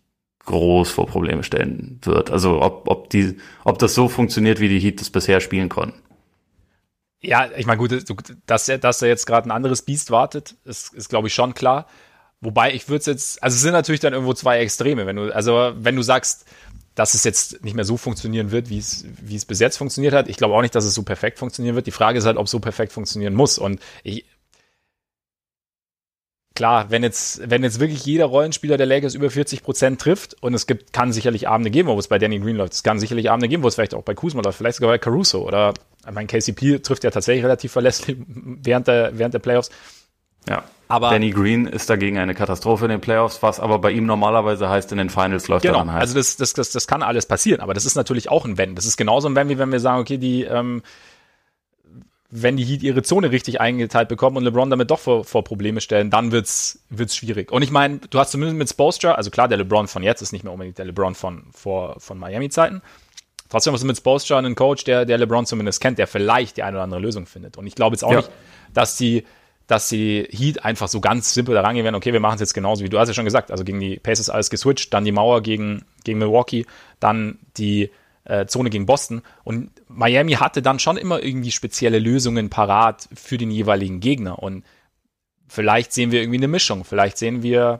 groß vor Probleme stellen wird. Also ob, ob, die, ob das so funktioniert, wie die Heat das bisher spielen konnten. Ja, ich meine, gut, dass, dass da jetzt gerade ein anderes Biest wartet, ist, ist glaube ich, schon klar. Wobei ich würde es jetzt, also es sind natürlich dann irgendwo zwei Extreme. Wenn du, also wenn du sagst, dass es jetzt nicht mehr so funktionieren wird, wie es, wie es bis jetzt funktioniert hat. Ich glaube auch nicht, dass es so perfekt funktionieren wird. Die Frage ist halt, ob es so perfekt funktionieren muss. Und ich, klar, wenn jetzt, wenn jetzt wirklich jeder Rollenspieler der Lakers über 40 Prozent trifft und es gibt, kann sicherlich Abende geben, wo es bei Danny Green läuft. Es kann sicherlich Abende geben, wo es vielleicht auch bei Kuzma läuft, vielleicht sogar bei Caruso oder, mein KCP trifft ja tatsächlich relativ verlässlich während der, während der Playoffs. Ja. Aber Danny Green ist dagegen eine Katastrophe in den Playoffs, was aber bei ihm normalerweise heißt, in den Finals läuft genau. er dann halt. Also das, das, das, das kann alles passieren, aber das ist natürlich auch ein Wenn. Das ist genauso ein Wenn, wie wenn wir sagen, okay, die, ähm, wenn die Heat ihre Zone richtig eingeteilt bekommen und LeBron damit doch vor, vor Probleme stellen, dann wird's wird's schwierig. Und ich meine, du hast zumindest mit Spoelstra, also klar, der LeBron von jetzt ist nicht mehr unbedingt der LeBron von vor von Miami-Zeiten. Trotzdem hast du mit Spoelstra einen Coach, der der LeBron zumindest kennt, der vielleicht die eine oder andere Lösung findet. Und ich glaube jetzt auch ja. nicht, dass die dass die Heat einfach so ganz simpel da rangehen werden, okay, wir machen es jetzt genauso wie du hast ja schon gesagt, also gegen die Pacers alles geswitcht, dann die Mauer gegen, gegen Milwaukee, dann die äh, Zone gegen Boston. Und Miami hatte dann schon immer irgendwie spezielle Lösungen parat für den jeweiligen Gegner. Und vielleicht sehen wir irgendwie eine Mischung, vielleicht sehen wir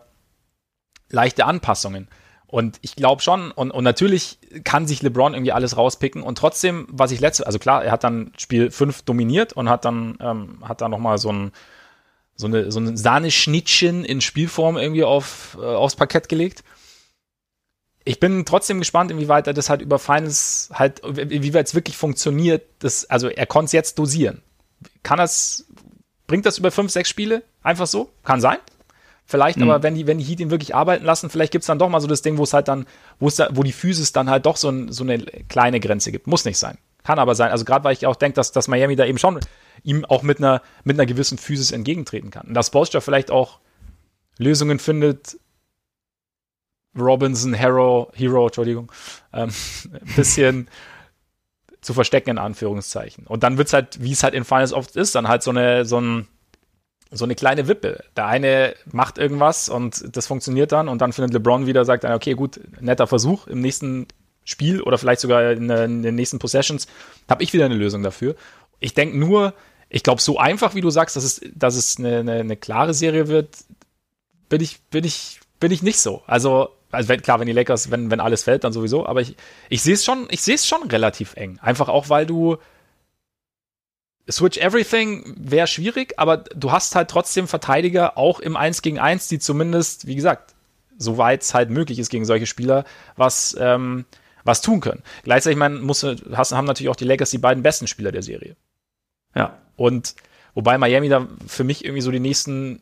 leichte Anpassungen. Und ich glaube schon, und, und natürlich kann sich LeBron irgendwie alles rauspicken. Und trotzdem, was ich letzte, also klar, er hat dann Spiel 5 dominiert und hat dann, ähm, hat dann nochmal so ein, so eine, so ein Sahneschnittchen in Spielform irgendwie auf, äh, aufs Parkett gelegt. Ich bin trotzdem gespannt, inwieweit er das halt über Finals halt, wie es wirklich funktioniert. Das, also er konnte es jetzt dosieren. Kann das, bringt das über fünf, sechs Spiele? Einfach so? Kann sein. Vielleicht, mhm. aber wenn die, wenn die Heat ihn wirklich arbeiten lassen, vielleicht gibt es dann doch mal so das Ding, wo es halt dann, wo es da, wo die Physis dann halt doch so, ein, so eine kleine Grenze gibt. Muss nicht sein. Kann aber sein. Also gerade weil ich auch denke, dass, dass Miami da eben schon ihm auch mit einer, mit einer gewissen Physis entgegentreten kann. Und dass Bolster vielleicht auch Lösungen findet, Robinson, Hero, Hero, Entschuldigung, ähm, ein bisschen zu verstecken, in Anführungszeichen. Und dann wird es halt, wie es halt in Finals oft ist, dann halt so eine, so ein, so eine kleine Wippe. Der eine macht irgendwas und das funktioniert dann und dann findet LeBron wieder, sagt dann, okay, gut, netter Versuch im nächsten Spiel oder vielleicht sogar in, in den nächsten Possessions habe ich wieder eine Lösung dafür. Ich denke nur, ich glaube, so einfach, wie du sagst, dass es, dass es eine, eine, eine klare Serie wird, bin ich, bin ich, bin ich nicht so. Also, also wenn, klar, wenn die Lakers, wenn, wenn alles fällt, dann sowieso, aber ich, ich sehe es schon, ich sehe es schon relativ eng. Einfach auch, weil du Switch Everything wäre schwierig, aber du hast halt trotzdem Verteidiger auch im 1 gegen 1, die zumindest, wie gesagt, soweit es halt möglich ist gegen solche Spieler, was, ähm, was tun können. Gleichzeitig, man muss, hast, haben natürlich auch die Lakers die beiden besten Spieler der Serie. Ja. Und wobei Miami da für mich irgendwie so die nächsten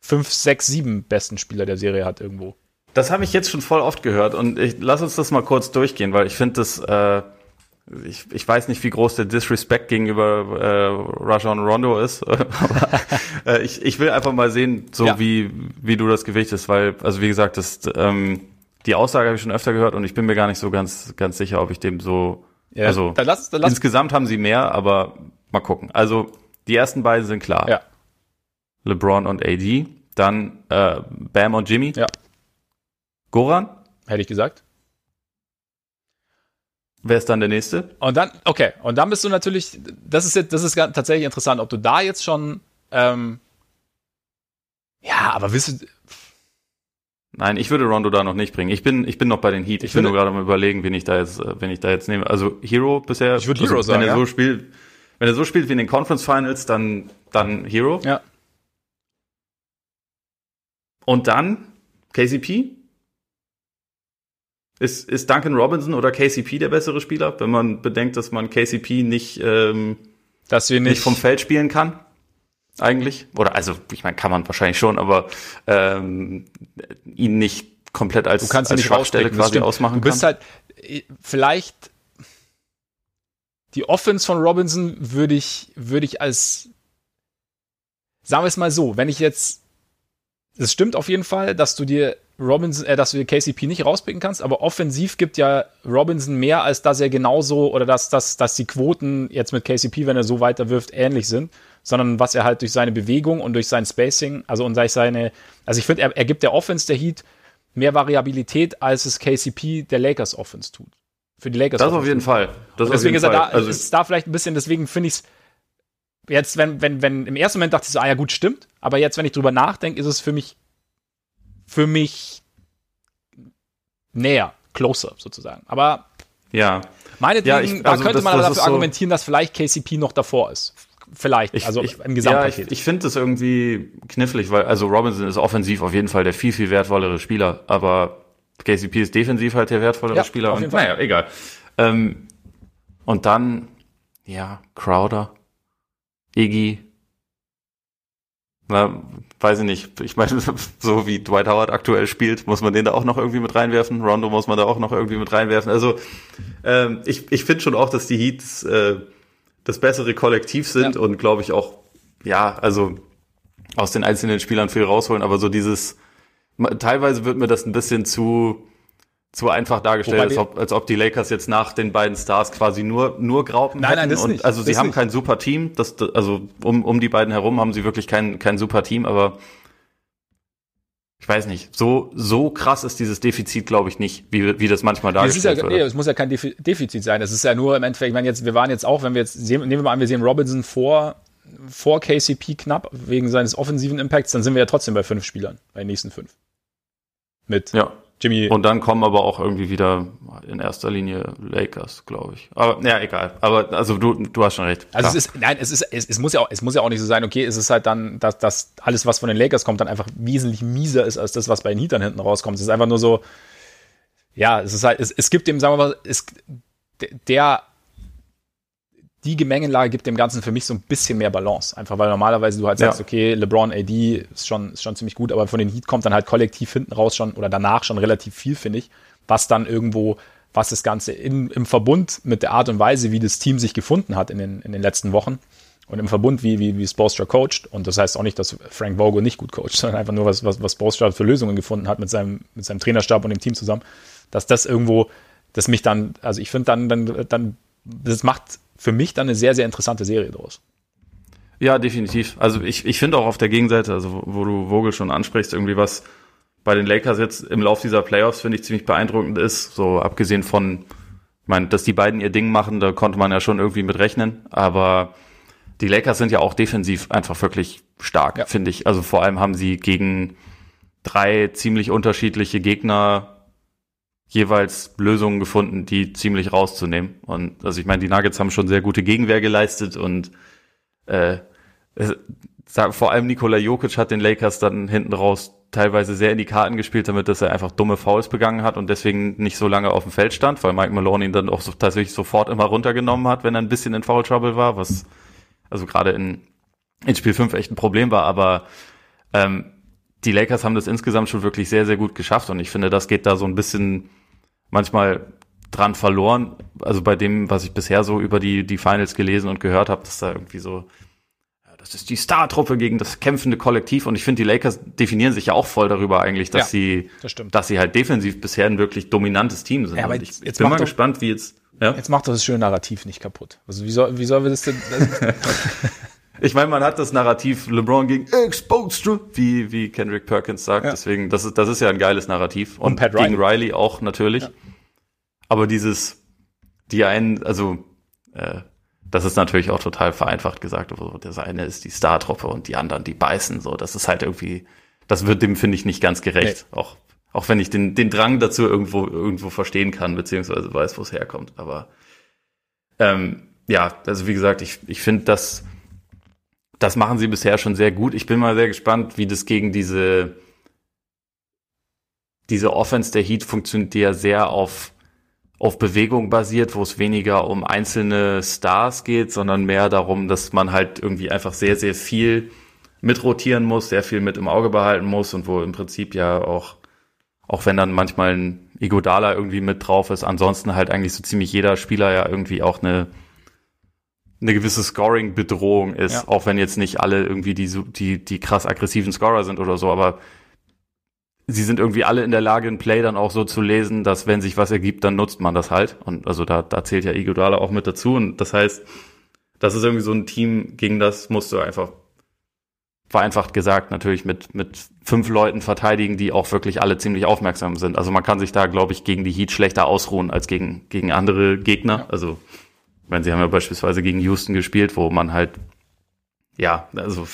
fünf, sechs, sieben besten Spieler der Serie hat irgendwo. Das habe ich jetzt schon voll oft gehört und ich lass uns das mal kurz durchgehen, weil ich finde das, äh, ich, ich weiß nicht, wie groß der Disrespect gegenüber äh, Rajon Rondo ist, aber äh, ich, ich will einfach mal sehen, so ja. wie, wie du das gewichtest, weil, also wie gesagt, das, ähm, die Aussage habe ich schon öfter gehört und ich bin mir gar nicht so ganz, ganz sicher, ob ich dem so, ja, also dann lass, dann lass. insgesamt haben sie mehr, aber mal gucken. Also die ersten beiden sind klar. Ja. LeBron und AD. Dann äh, Bam und Jimmy. Ja. Goran. Hätte ich gesagt. Wer ist dann der nächste? Und dann, okay, und dann bist du natürlich, das ist jetzt, das ist tatsächlich interessant, ob du da jetzt schon, ähm, ja, aber wisst du, Nein, ich würde Rondo da noch nicht bringen. Ich bin, ich bin noch bei den Heat. Ich, ich bin nur gerade mal überlegen, wen ich da jetzt, äh, wen ich da jetzt nehme. Also Hero bisher. Ich würde Hero also, sagen. Wenn er ja. so spielt, wenn er so spielt wie in den Conference Finals, dann, dann Hero. Ja. Und dann KCP? Ist, ist Duncan Robinson oder KCP der bessere Spieler, wenn man bedenkt, dass man KCP nicht, ähm, dass wir nicht, nicht vom Feld spielen kann? Eigentlich? Oder also, ich meine, kann man wahrscheinlich schon, aber ähm, ihn nicht komplett als, du kannst als nicht Schwachstelle quasi ausmachen Du bist kann. halt vielleicht die Offense von Robinson würde ich, würde ich als, sagen wir es mal so, wenn ich jetzt, es stimmt auf jeden Fall, dass du dir Robinson, äh, dass du dir KCP nicht rauspicken kannst, aber offensiv gibt ja Robinson mehr, als dass er genauso oder dass, dass, dass die Quoten jetzt mit KCP, wenn er so weiter wirft, ähnlich sind, sondern was er halt durch seine Bewegung und durch sein Spacing, also und durch seine, also ich finde, er, er gibt der Offense der Heat mehr Variabilität, als es KCP der Lakers Offense tut. Für die Lakers. Das auf jeden Fall. Das deswegen ist er da, also ist da vielleicht ein bisschen, deswegen finde ich es jetzt, wenn, wenn, wenn, im ersten Moment dachte ich so, ah ja gut, stimmt, aber jetzt, wenn ich drüber nachdenke, ist es für mich für mich näher, closer sozusagen. Aber ja, meinetwegen, ja, ich, also da könnte das, man das dafür argumentieren, so dass vielleicht KCP noch davor ist. Vielleicht, ich, also ich, im Gesamtpaket. Ja, ich, ich finde das irgendwie knifflig, weil also Robinson ist offensiv auf jeden Fall der viel, viel wertvollere Spieler, aber KCP ist defensiv halt der wertvollere ja, Spieler. und, naja, egal. Ähm, und dann, ja, Crowder, Iggy, na, weiß ich nicht. Ich meine, so wie Dwight Howard aktuell spielt, muss man den da auch noch irgendwie mit reinwerfen. Rondo muss man da auch noch irgendwie mit reinwerfen. Also ähm, ich, ich finde schon auch, dass die Heats äh, das bessere Kollektiv sind ja. und glaube ich auch, ja, also aus den einzelnen Spielern viel rausholen, aber so dieses, teilweise wird mir das ein bisschen zu, zu einfach dargestellt, als ob, als ob die Lakers jetzt nach den beiden Stars quasi nur, nur Graupen nein, nein, das und, nicht. Also sie das haben nicht. kein super Team, das, also um, um die beiden herum haben sie wirklich kein, kein super Team, aber ich weiß nicht, so, so krass ist dieses Defizit, glaube ich, nicht, wie, wie das manchmal dargestellt ja, wird. Nee, es muss ja kein Defizit sein. Es ist ja nur im Endeffekt, ich meine jetzt, wir waren jetzt auch, wenn wir jetzt, sehen, nehmen wir mal an, wir sehen Robinson vor, vor KCP knapp, wegen seines offensiven Impacts, dann sind wir ja trotzdem bei fünf Spielern, bei den nächsten fünf. Mit ja. Jimmy. Und dann kommen aber auch irgendwie wieder in erster Linie Lakers, glaube ich. Aber ja, egal. Aber also du, du hast schon recht. Also Klar. es ist, nein, es ist, es, es muss ja auch, es muss ja auch nicht so sein, okay, es ist halt dann, dass, dass alles, was von den Lakers kommt, dann einfach wesentlich mieser ist als das, was bei den Heatern hinten rauskommt. Es ist einfach nur so, ja, es ist halt, es, es gibt dem, sagen wir mal, es, der die Gemengelage gibt dem Ganzen für mich so ein bisschen mehr Balance. Einfach weil normalerweise du halt sagst, ja. okay, LeBron, AD ist schon, ist schon ziemlich gut, aber von den Heat kommt dann halt kollektiv hinten raus schon oder danach schon relativ viel, finde ich, was dann irgendwo, was das Ganze in, im Verbund mit der Art und Weise, wie das Team sich gefunden hat in den, in den letzten Wochen und im Verbund, wie, wie, wie Spolstra coacht. Und das heißt auch nicht, dass Frank Vogel nicht gut coacht, sondern einfach nur, was, was, was Spolstra für Lösungen gefunden hat mit seinem, mit seinem Trainerstab und dem Team zusammen, dass das irgendwo, das mich dann, also ich finde dann, dann, dann, das macht für mich dann eine sehr, sehr interessante Serie draus. Ja, definitiv. Also ich, ich finde auch auf der Gegenseite, also wo du Vogel schon ansprichst, irgendwie was bei den Lakers jetzt im Lauf dieser Playoffs, finde ich, ziemlich beeindruckend ist. So abgesehen von, ich meine, dass die beiden ihr Ding machen, da konnte man ja schon irgendwie mit rechnen. Aber die Lakers sind ja auch defensiv einfach wirklich stark, ja. finde ich. Also vor allem haben sie gegen drei ziemlich unterschiedliche Gegner jeweils Lösungen gefunden, die ziemlich rauszunehmen. Und also ich meine, die Nuggets haben schon sehr gute Gegenwehr geleistet und äh, vor allem Nikola Jokic hat den Lakers dann hinten raus teilweise sehr in die Karten gespielt, damit dass er einfach dumme Fouls begangen hat und deswegen nicht so lange auf dem Feld stand, weil Mike Malone ihn dann auch so, tatsächlich sofort immer runtergenommen hat, wenn er ein bisschen in Foul Trouble war, was also gerade in, in Spiel 5 echt ein Problem war, aber ähm, die Lakers haben das insgesamt schon wirklich sehr, sehr gut geschafft und ich finde, das geht da so ein bisschen manchmal dran verloren. Also bei dem, was ich bisher so über die, die Finals gelesen und gehört habe, dass da irgendwie so, ja, das ist die Star-Truppe gegen das kämpfende Kollektiv. Und ich finde, die Lakers definieren sich ja auch voll darüber eigentlich, dass ja, sie, das dass sie halt defensiv bisher ein wirklich dominantes Team sind. Ja, aber ich jetzt bin mal doch, gespannt, wie jetzt. Ja? Jetzt macht doch das schöne Narrativ nicht kaputt. Also wie soll, wie sollen wir das denn? Ich meine, man hat das Narrativ LeBron gegen Exposed, wie, wie Kendrick Perkins sagt. Ja. Deswegen, das ist, das ist ja ein geiles Narrativ. Und, und Pat gegen Riley. Riley auch natürlich. Ja. Aber dieses, die einen, also, äh, das ist natürlich auch total vereinfacht gesagt. Also, das eine ist die Star-Truppe und die anderen, die beißen, so. Das ist halt irgendwie, das wird dem, finde ich, nicht ganz gerecht. Nee. Auch, auch wenn ich den, den Drang dazu irgendwo, irgendwo verstehen kann, beziehungsweise weiß, wo es herkommt. Aber, ähm, ja, also wie gesagt, ich, ich finde, dass, das machen sie bisher schon sehr gut. Ich bin mal sehr gespannt, wie das gegen diese, diese Offense der Heat funktioniert, die ja sehr auf, auf Bewegung basiert, wo es weniger um einzelne Stars geht, sondern mehr darum, dass man halt irgendwie einfach sehr, sehr viel mitrotieren muss, sehr viel mit im Auge behalten muss und wo im Prinzip ja auch, auch wenn dann manchmal ein Igodala irgendwie mit drauf ist, ansonsten halt eigentlich so ziemlich jeder Spieler ja irgendwie auch eine, eine gewisse Scoring-Bedrohung ist, ja. auch wenn jetzt nicht alle irgendwie die, die, die krass aggressiven Scorer sind oder so, aber sie sind irgendwie alle in der Lage, ein Play dann auch so zu lesen, dass wenn sich was ergibt, dann nutzt man das halt. Und also da, da zählt ja Iguodala auch mit dazu. Und das heißt, das ist irgendwie so ein Team, gegen das musst du einfach, vereinfacht gesagt, natürlich mit, mit fünf Leuten verteidigen, die auch wirklich alle ziemlich aufmerksam sind. Also man kann sich da, glaube ich, gegen die Heat schlechter ausruhen als gegen, gegen andere Gegner. Ja. Also ich meine, sie haben ja beispielsweise gegen Houston gespielt, wo man halt, ja, also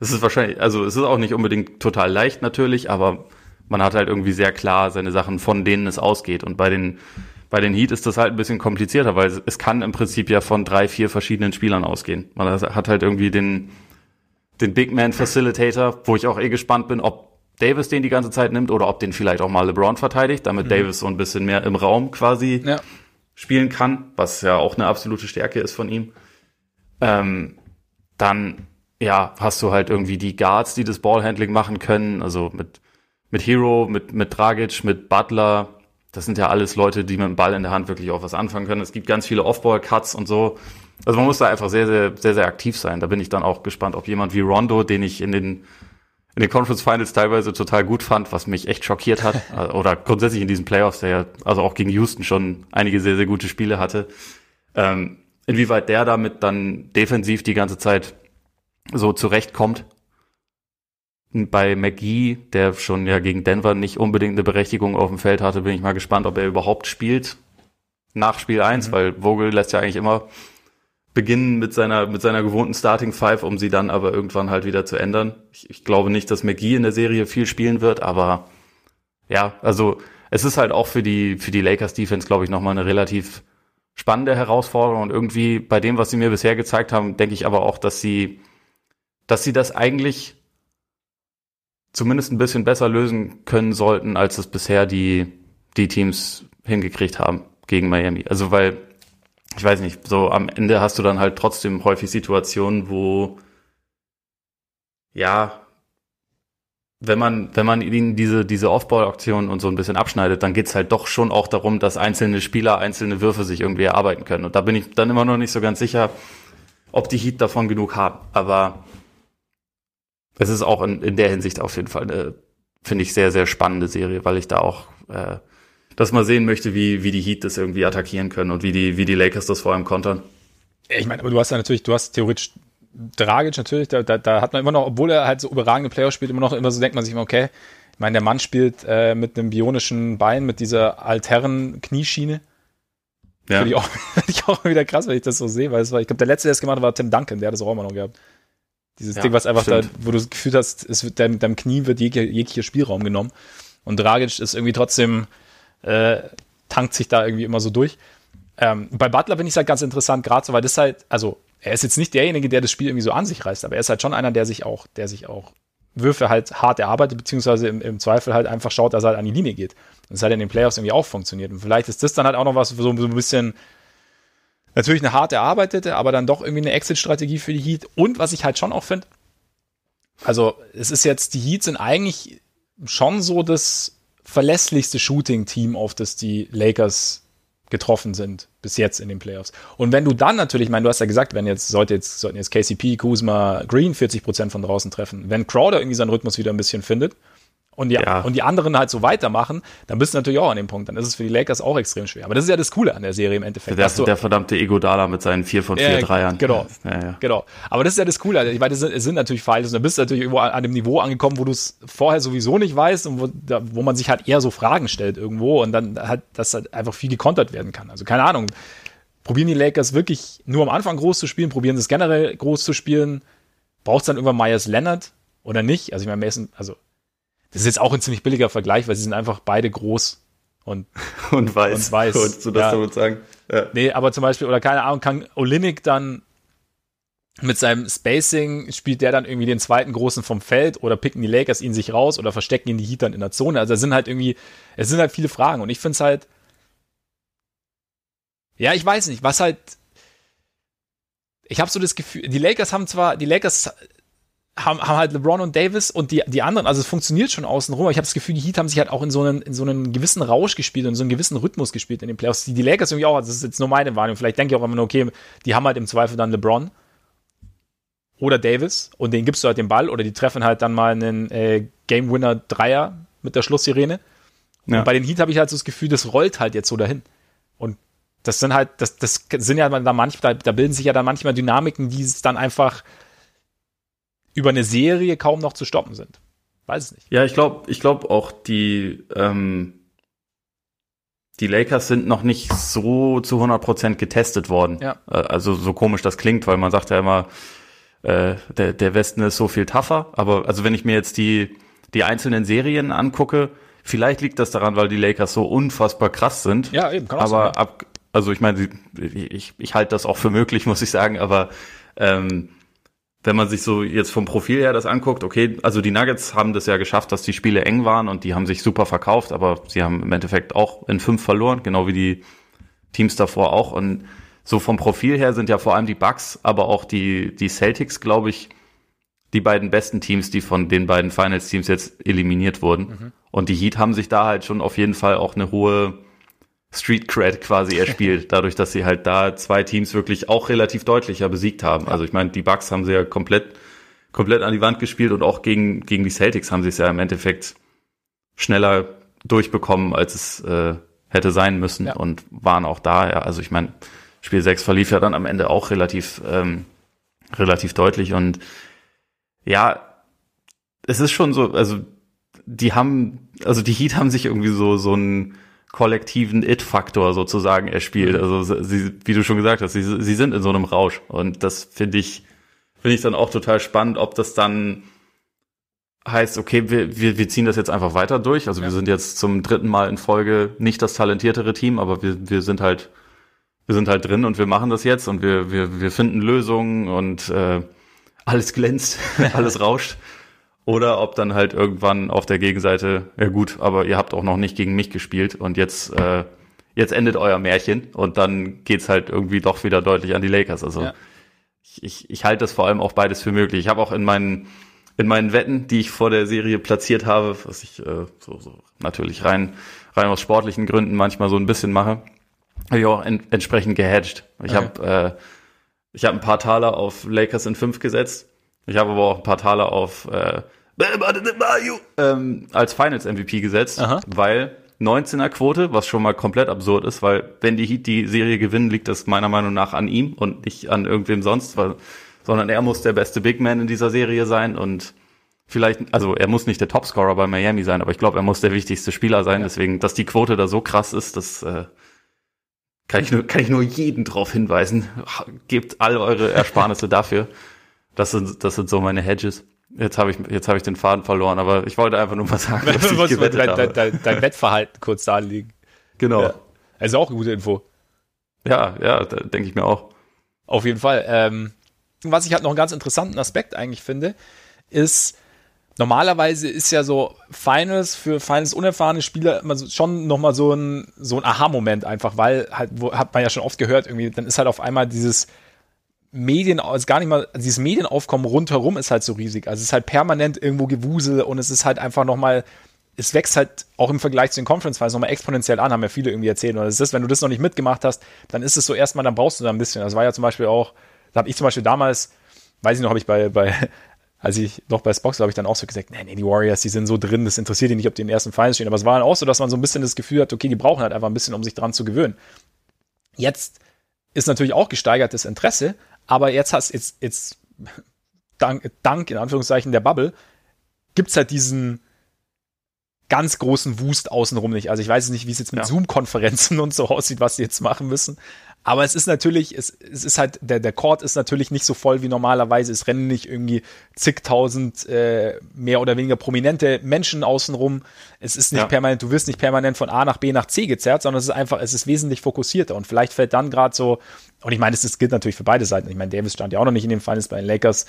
es ist wahrscheinlich, also es ist auch nicht unbedingt total leicht natürlich, aber man hat halt irgendwie sehr klar seine Sachen, von denen es ausgeht. Und bei den, bei den Heat ist das halt ein bisschen komplizierter, weil es kann im Prinzip ja von drei, vier verschiedenen Spielern ausgehen. Man hat halt irgendwie den, den Big Man Facilitator, wo ich auch eh gespannt bin, ob Davis den die ganze Zeit nimmt oder ob den vielleicht auch mal LeBron verteidigt, damit mhm. Davis so ein bisschen mehr im Raum quasi ja spielen kann, was ja auch eine absolute Stärke ist von ihm. Ähm, dann ja, hast du halt irgendwie die Guards, die das Ballhandling machen können, also mit, mit Hero, mit, mit Dragic, mit Butler. Das sind ja alles Leute, die mit dem Ball in der Hand wirklich auch was anfangen können. Es gibt ganz viele Off-Ball-Cuts und so. Also man muss da einfach sehr, sehr, sehr, sehr aktiv sein. Da bin ich dann auch gespannt, ob jemand wie Rondo, den ich in den, in den Conference Finals teilweise total gut fand, was mich echt schockiert hat, oder grundsätzlich in diesen Playoffs, der ja also auch gegen Houston schon einige sehr, sehr gute Spiele hatte, ähm, inwieweit der damit dann defensiv die ganze Zeit so zurechtkommt. Bei McGee, der schon ja gegen Denver nicht unbedingt eine Berechtigung auf dem Feld hatte, bin ich mal gespannt, ob er überhaupt spielt nach Spiel 1, mhm. weil Vogel lässt ja eigentlich immer beginnen mit seiner, mit seiner gewohnten Starting Five, um sie dann aber irgendwann halt wieder zu ändern. Ich, ich glaube nicht, dass McGee in der Serie viel spielen wird, aber ja, also es ist halt auch für die, für die Lakers Defense, glaube ich, nochmal eine relativ spannende Herausforderung und irgendwie bei dem, was sie mir bisher gezeigt haben, denke ich aber auch, dass sie dass sie das eigentlich zumindest ein bisschen besser lösen können sollten, als es bisher die, die Teams hingekriegt haben gegen Miami. Also weil, ich weiß nicht, so am Ende hast du dann halt trotzdem häufig Situationen, wo ja, wenn man, wenn man ihnen diese, diese Off-Ball-Aktionen und so ein bisschen abschneidet, dann geht's halt doch schon auch darum, dass einzelne Spieler einzelne Würfe sich irgendwie erarbeiten können. Und da bin ich dann immer noch nicht so ganz sicher, ob die Heat davon genug haben. Aber es ist auch in, in der Hinsicht auf jeden Fall eine, finde ich, sehr, sehr spannende Serie, weil ich da auch äh, das mal sehen möchte, wie, wie die Heat das irgendwie attackieren können und wie die, wie die Lakers das vor allem kontern. Ich meine, aber du hast ja natürlich, du hast theoretisch Dragic natürlich, da, da, da hat man immer noch, obwohl er halt so überragende Player spielt, immer noch immer so denkt man sich immer, okay, ich meine, der Mann spielt äh, mit einem bionischen Bein, mit dieser alternen Knieschiene. Ja. Finde ich, auch, find ich auch wieder krass, wenn ich das so sehe, weil es war, ich glaube, der letzte, der es gemacht hat, war Tim Duncan, der hat das auch immer noch gehabt. Dieses ja, Ding, was einfach stimmt. da, wo du das Gefühl hast, es wird deinem, deinem Knie wird jeglicher, jeglicher Spielraum genommen. Und Dragic ist irgendwie trotzdem, äh, tankt sich da irgendwie immer so durch. Ähm, bei Butler finde ich es halt ganz interessant, gerade so, weil das halt, also er ist jetzt nicht derjenige, der das Spiel irgendwie so an sich reißt, aber er ist halt schon einer, der sich auch, der sich auch Würfe halt hart erarbeitet, beziehungsweise im, im Zweifel halt einfach schaut, dass er halt an die Linie geht. Und das hat in den Playoffs irgendwie auch funktioniert. Und vielleicht ist das dann halt auch noch was, so, so ein bisschen Natürlich eine hart erarbeitete, aber dann doch irgendwie eine Exit-Strategie für die Heat. Und was ich halt schon auch finde, also es ist jetzt, die Heat sind eigentlich schon so das verlässlichste Shooting-Team, auf das die Lakers getroffen sind bis jetzt in den Playoffs. Und wenn du dann natürlich, ich meine, du hast ja gesagt, wenn jetzt sollte jetzt sollten jetzt KCP, Kuzma, Green 40 Prozent von draußen treffen, wenn Crowder irgendwie seinen Rhythmus wieder ein bisschen findet und die, ja. und die anderen halt so weitermachen, dann bist du natürlich auch an dem Punkt. Dann ist es für die Lakers auch extrem schwer. Aber das ist ja das Coole an der Serie im Endeffekt. Der, der verdammte Ego-Dala mit seinen vier von vier äh, Dreiern. Genau, ja, ja. genau. Aber das ist ja das Coole. Ich meine, es sind, sind natürlich. Und dann bist du natürlich irgendwo an, an dem Niveau angekommen, wo du es vorher sowieso nicht weißt und wo, da, wo man sich halt eher so Fragen stellt irgendwo und dann halt, dass halt einfach viel gekontert werden kann. Also keine Ahnung. Probieren die Lakers wirklich nur am Anfang groß zu spielen? Probieren sie es generell groß zu spielen? Braucht es dann irgendwann Myers Leonard oder nicht? Also ich meine, Mason, also das ist jetzt auch ein ziemlich billiger Vergleich, weil sie sind einfach beide groß und, und weiß. Und weiß. Und so das ja. sagen. Ja. Nee, aber zum Beispiel, oder keine Ahnung, kann Olinik dann mit seinem Spacing spielt der dann irgendwie den zweiten großen vom Feld oder picken die Lakers ihn sich raus oder verstecken ihn die Heat dann in der Zone. Also es sind halt irgendwie, es sind halt viele Fragen und ich finde es halt, ja, ich weiß nicht, was halt, ich habe so das Gefühl, die Lakers haben zwar, die Lakers haben, haben halt LeBron und Davis und die, die anderen, also es funktioniert schon außenrum, aber ich habe das Gefühl, die Heat haben sich halt auch in so einen, in so einen gewissen Rausch gespielt und so einen gewissen Rhythmus gespielt in den Playoffs. Die, die Lakers irgendwie auch, das ist jetzt nur meine Wahrnehmung, vielleicht denke ich auch immer nur, okay, die haben halt im Zweifel dann LeBron oder Davis und denen gibst du halt den Ball oder die treffen halt dann mal einen äh, Game Winner Dreier mit der Schlusssirene. Ja. Und bei den Heat habe ich halt so das Gefühl, das rollt halt jetzt so dahin. Und das sind halt, das, das sind ja da manchmal, da bilden sich ja dann manchmal Dynamiken, die es dann einfach über eine Serie kaum noch zu stoppen sind. Weiß es nicht. Ja, ich glaube, ich glaube auch die ähm, die Lakers sind noch nicht so zu 100% getestet worden. Ja. Äh, also so komisch das klingt, weil man sagt ja immer, äh, der, der Westen ist so viel tougher. Aber also wenn ich mir jetzt die, die einzelnen Serien angucke, vielleicht liegt das daran, weil die Lakers so unfassbar krass sind. Ja, eben, kann auch Aber sein. ab, also ich meine, ich, ich halte das auch für möglich, muss ich sagen, aber ähm, wenn man sich so jetzt vom Profil her das anguckt, okay, also die Nuggets haben das ja geschafft, dass die Spiele eng waren und die haben sich super verkauft, aber sie haben im Endeffekt auch in fünf verloren, genau wie die Teams davor auch. Und so vom Profil her sind ja vor allem die Bucks, aber auch die, die Celtics, glaube ich, die beiden besten Teams, die von den beiden Finals-Teams jetzt eliminiert wurden. Mhm. Und die Heat haben sich da halt schon auf jeden Fall auch eine hohe Street Cred quasi erspielt, dadurch, dass sie halt da zwei Teams wirklich auch relativ deutlicher besiegt haben. Also ich meine, die Bucks haben sie ja komplett, komplett an die Wand gespielt und auch gegen, gegen die Celtics haben sie es ja im Endeffekt schneller durchbekommen, als es äh, hätte sein müssen ja. und waren auch da. Ja, also ich meine, Spiel 6 verlief ja dann am Ende auch relativ, ähm, relativ deutlich und ja, es ist schon so, also die haben, also die Heat haben sich irgendwie so, so einen kollektiven It-Faktor sozusagen erspielt. Mhm. Also sie, wie du schon gesagt hast, sie, sie sind in so einem Rausch. Und das finde ich, finde ich dann auch total spannend, ob das dann heißt, okay, wir, wir, wir ziehen das jetzt einfach weiter durch. Also ja. wir sind jetzt zum dritten Mal in Folge nicht das talentiertere Team, aber wir, wir sind halt, wir sind halt drin und wir machen das jetzt und wir, wir, wir finden Lösungen und äh, alles glänzt, alles rauscht. Oder ob dann halt irgendwann auf der Gegenseite, ja gut, aber ihr habt auch noch nicht gegen mich gespielt und jetzt, äh, jetzt endet euer Märchen und dann geht's halt irgendwie doch wieder deutlich an die Lakers. Also ja. ich, ich, ich halte das vor allem auch beides für möglich. Ich habe auch in meinen, in meinen Wetten, die ich vor der Serie platziert habe, was ich äh, so, so natürlich rein, rein aus sportlichen Gründen manchmal so ein bisschen mache, habe ich auch en entsprechend gehedged. Ich okay. habe äh, ich habe ein paar Taler auf Lakers in 5 gesetzt. Ich habe aber auch ein paar Taler auf äh, ähm, als Finals MVP gesetzt, Aha. weil 19er Quote, was schon mal komplett absurd ist, weil wenn die Heat die Serie gewinnen, liegt das meiner Meinung nach an ihm und nicht an irgendwem sonst, weil, sondern er muss der beste Big Man in dieser Serie sein und vielleicht, also er muss nicht der Topscorer bei Miami sein, aber ich glaube, er muss der wichtigste Spieler sein. Ja. Deswegen, dass die Quote da so krass ist, das äh, kann ich nur, kann ich nur jeden drauf hinweisen. Gebt all eure Ersparnisse dafür. Das sind, das sind so meine Hedges. Jetzt habe ich, jetzt habe ich den Faden verloren, aber ich wollte einfach nur mal sagen, was ich gewettet dein, habe. Dein, dein, Wettverhalten kurz darlegen. Genau. Ja. Also auch eine gute Info. Ja, ja, denke ich mir auch. Auf jeden Fall. Ähm, was ich halt noch einen ganz interessanten Aspekt eigentlich finde, ist, normalerweise ist ja so Finals für Finals unerfahrene Spieler immer so, schon nochmal so ein, so ein Aha-Moment einfach, weil halt, wo, hat man ja schon oft gehört, irgendwie, dann ist halt auf einmal dieses Medien, also gar nicht mal, also dieses Medienaufkommen rundherum ist halt so riesig. Also es ist halt permanent irgendwo Gewusel und es ist halt einfach nochmal, es wächst halt auch im Vergleich zu den Conference Files nochmal exponentiell an, haben ja viele irgendwie erzählt. Und es ist, wenn du das noch nicht mitgemacht hast, dann ist es so erstmal, dann brauchst du da ein bisschen. Das war ja zum Beispiel auch, da habe ich zum Beispiel damals, weiß ich noch, habe ich bei, bei als ich noch bei Spox habe ich dann auch so gesagt, nee, nee, die Warriors, die sind so drin, das interessiert die nicht, ob die in den ersten Finals stehen. Aber es war dann auch so, dass man so ein bisschen das Gefühl hat, okay, die brauchen halt einfach ein bisschen, um sich dran zu gewöhnen. Jetzt ist natürlich auch gesteigertes Interesse, aber jetzt hast jetzt, jetzt dank, dank in Anführungszeichen der Bubble gibt's halt diesen ganz großen Wust außenrum nicht. Also ich weiß nicht, wie es jetzt mit ja. Zoom-Konferenzen und so aussieht, was sie jetzt machen müssen. Aber es ist natürlich, es, es ist halt, der, der Court ist natürlich nicht so voll wie normalerweise. Es rennen nicht irgendwie zigtausend äh, mehr oder weniger prominente Menschen außenrum. Es ist nicht ja. permanent, du wirst nicht permanent von A nach B nach C gezerrt, sondern es ist einfach, es ist wesentlich fokussierter. Und vielleicht fällt dann gerade so, und ich meine, das gilt natürlich für beide Seiten. Ich meine, Davis stand ja auch noch nicht in den Finals bei den Lakers.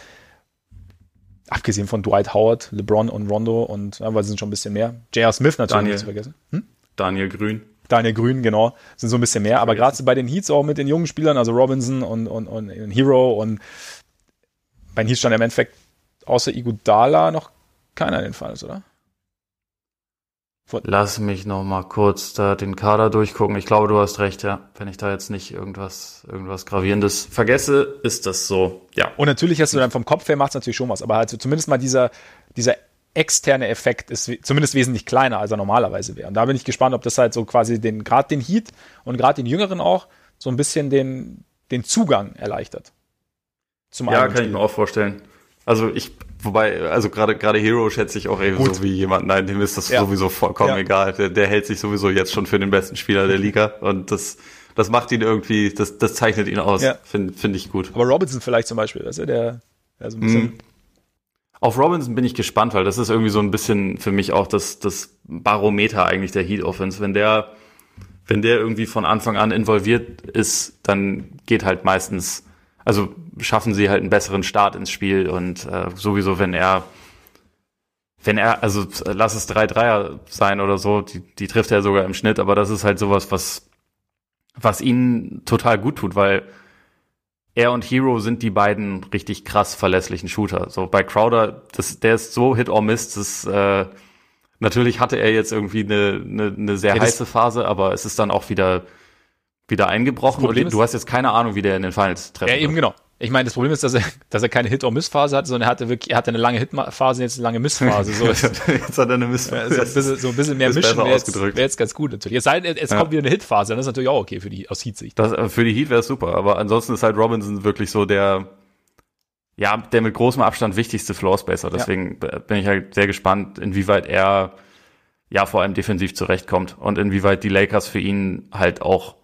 Abgesehen von Dwight Howard, LeBron und Rondo und, ja, weil es sind schon ein bisschen mehr. J.R. Smith natürlich Daniel, nicht zu vergessen. Hm? Daniel Grün. Daniel Grün, genau, sind so ein bisschen mehr. Aber gerade bei den Heats auch mit den jungen Spielern, also Robinson und, und, und Hero und bei den Heats stand im Endeffekt außer Igudala noch keiner in den Falls, oder? Lass mich noch mal kurz da den Kader durchgucken. Ich glaube, du hast recht, ja. Wenn ich da jetzt nicht irgendwas, irgendwas Gravierendes vergesse, ist das so, ja. Und natürlich hast du dann vom Kopf her macht es natürlich schon was, aber halt zumindest mal dieser, dieser externe Effekt ist zumindest wesentlich kleiner, als er normalerweise wäre. Und da bin ich gespannt, ob das halt so quasi den, gerade den Heat und gerade den Jüngeren auch so ein bisschen den, den Zugang erleichtert. Zum ja, kann Spiel. ich mir auch vorstellen. Also ich, wobei, also gerade gerade Hero schätze ich auch eben so wie jemand, nein, dem ist das ja. sowieso vollkommen ja. egal. Der, der hält sich sowieso jetzt schon für den besten Spieler der Liga und das, das macht ihn irgendwie, das, das zeichnet ihn aus. Ja. Finde find ich gut. Aber Robinson vielleicht zum Beispiel, also der, der so ein bisschen. Mm auf Robinson bin ich gespannt, weil das ist irgendwie so ein bisschen für mich auch das, das Barometer eigentlich der Heat Offense. Wenn der, wenn der irgendwie von Anfang an involviert ist, dann geht halt meistens, also schaffen sie halt einen besseren Start ins Spiel und äh, sowieso, wenn er, wenn er, also lass es drei Dreier sein oder so, die, die trifft er sogar im Schnitt, aber das ist halt sowas, was, was ihnen total gut tut, weil er und Hero sind die beiden richtig krass verlässlichen Shooter. So bei Crowder, das, der ist so Hit or Miss, das äh, natürlich hatte er jetzt irgendwie eine, eine, eine sehr ja, heiße Phase, aber es ist dann auch wieder wieder eingebrochen. Und du hast jetzt keine Ahnung, wie der in den Finals treffen Ja, eben wird. genau. Ich meine, das Problem ist, dass er, dass er keine Hit-or-Miss-Phase hat, sondern er hatte wirklich, er hatte eine lange Hit-Phase, jetzt eine lange Miss-Phase. So jetzt hat er eine Miss-Phase. So, ein bisschen, so ein bisschen mehr Mischen wäre jetzt, wär jetzt ganz gut natürlich. Es sei denn, ja. kommt wieder eine Hit-Phase, dann ist natürlich auch okay für die, aus Heat-Sicht. Äh, für die Heat wäre es super, aber ansonsten ist halt Robinson wirklich so der, ja, der mit großem Abstand wichtigste Floor-Spacer. Deswegen ja. bin ich halt sehr gespannt, inwieweit er, ja, vor allem defensiv zurechtkommt und inwieweit die Lakers für ihn halt auch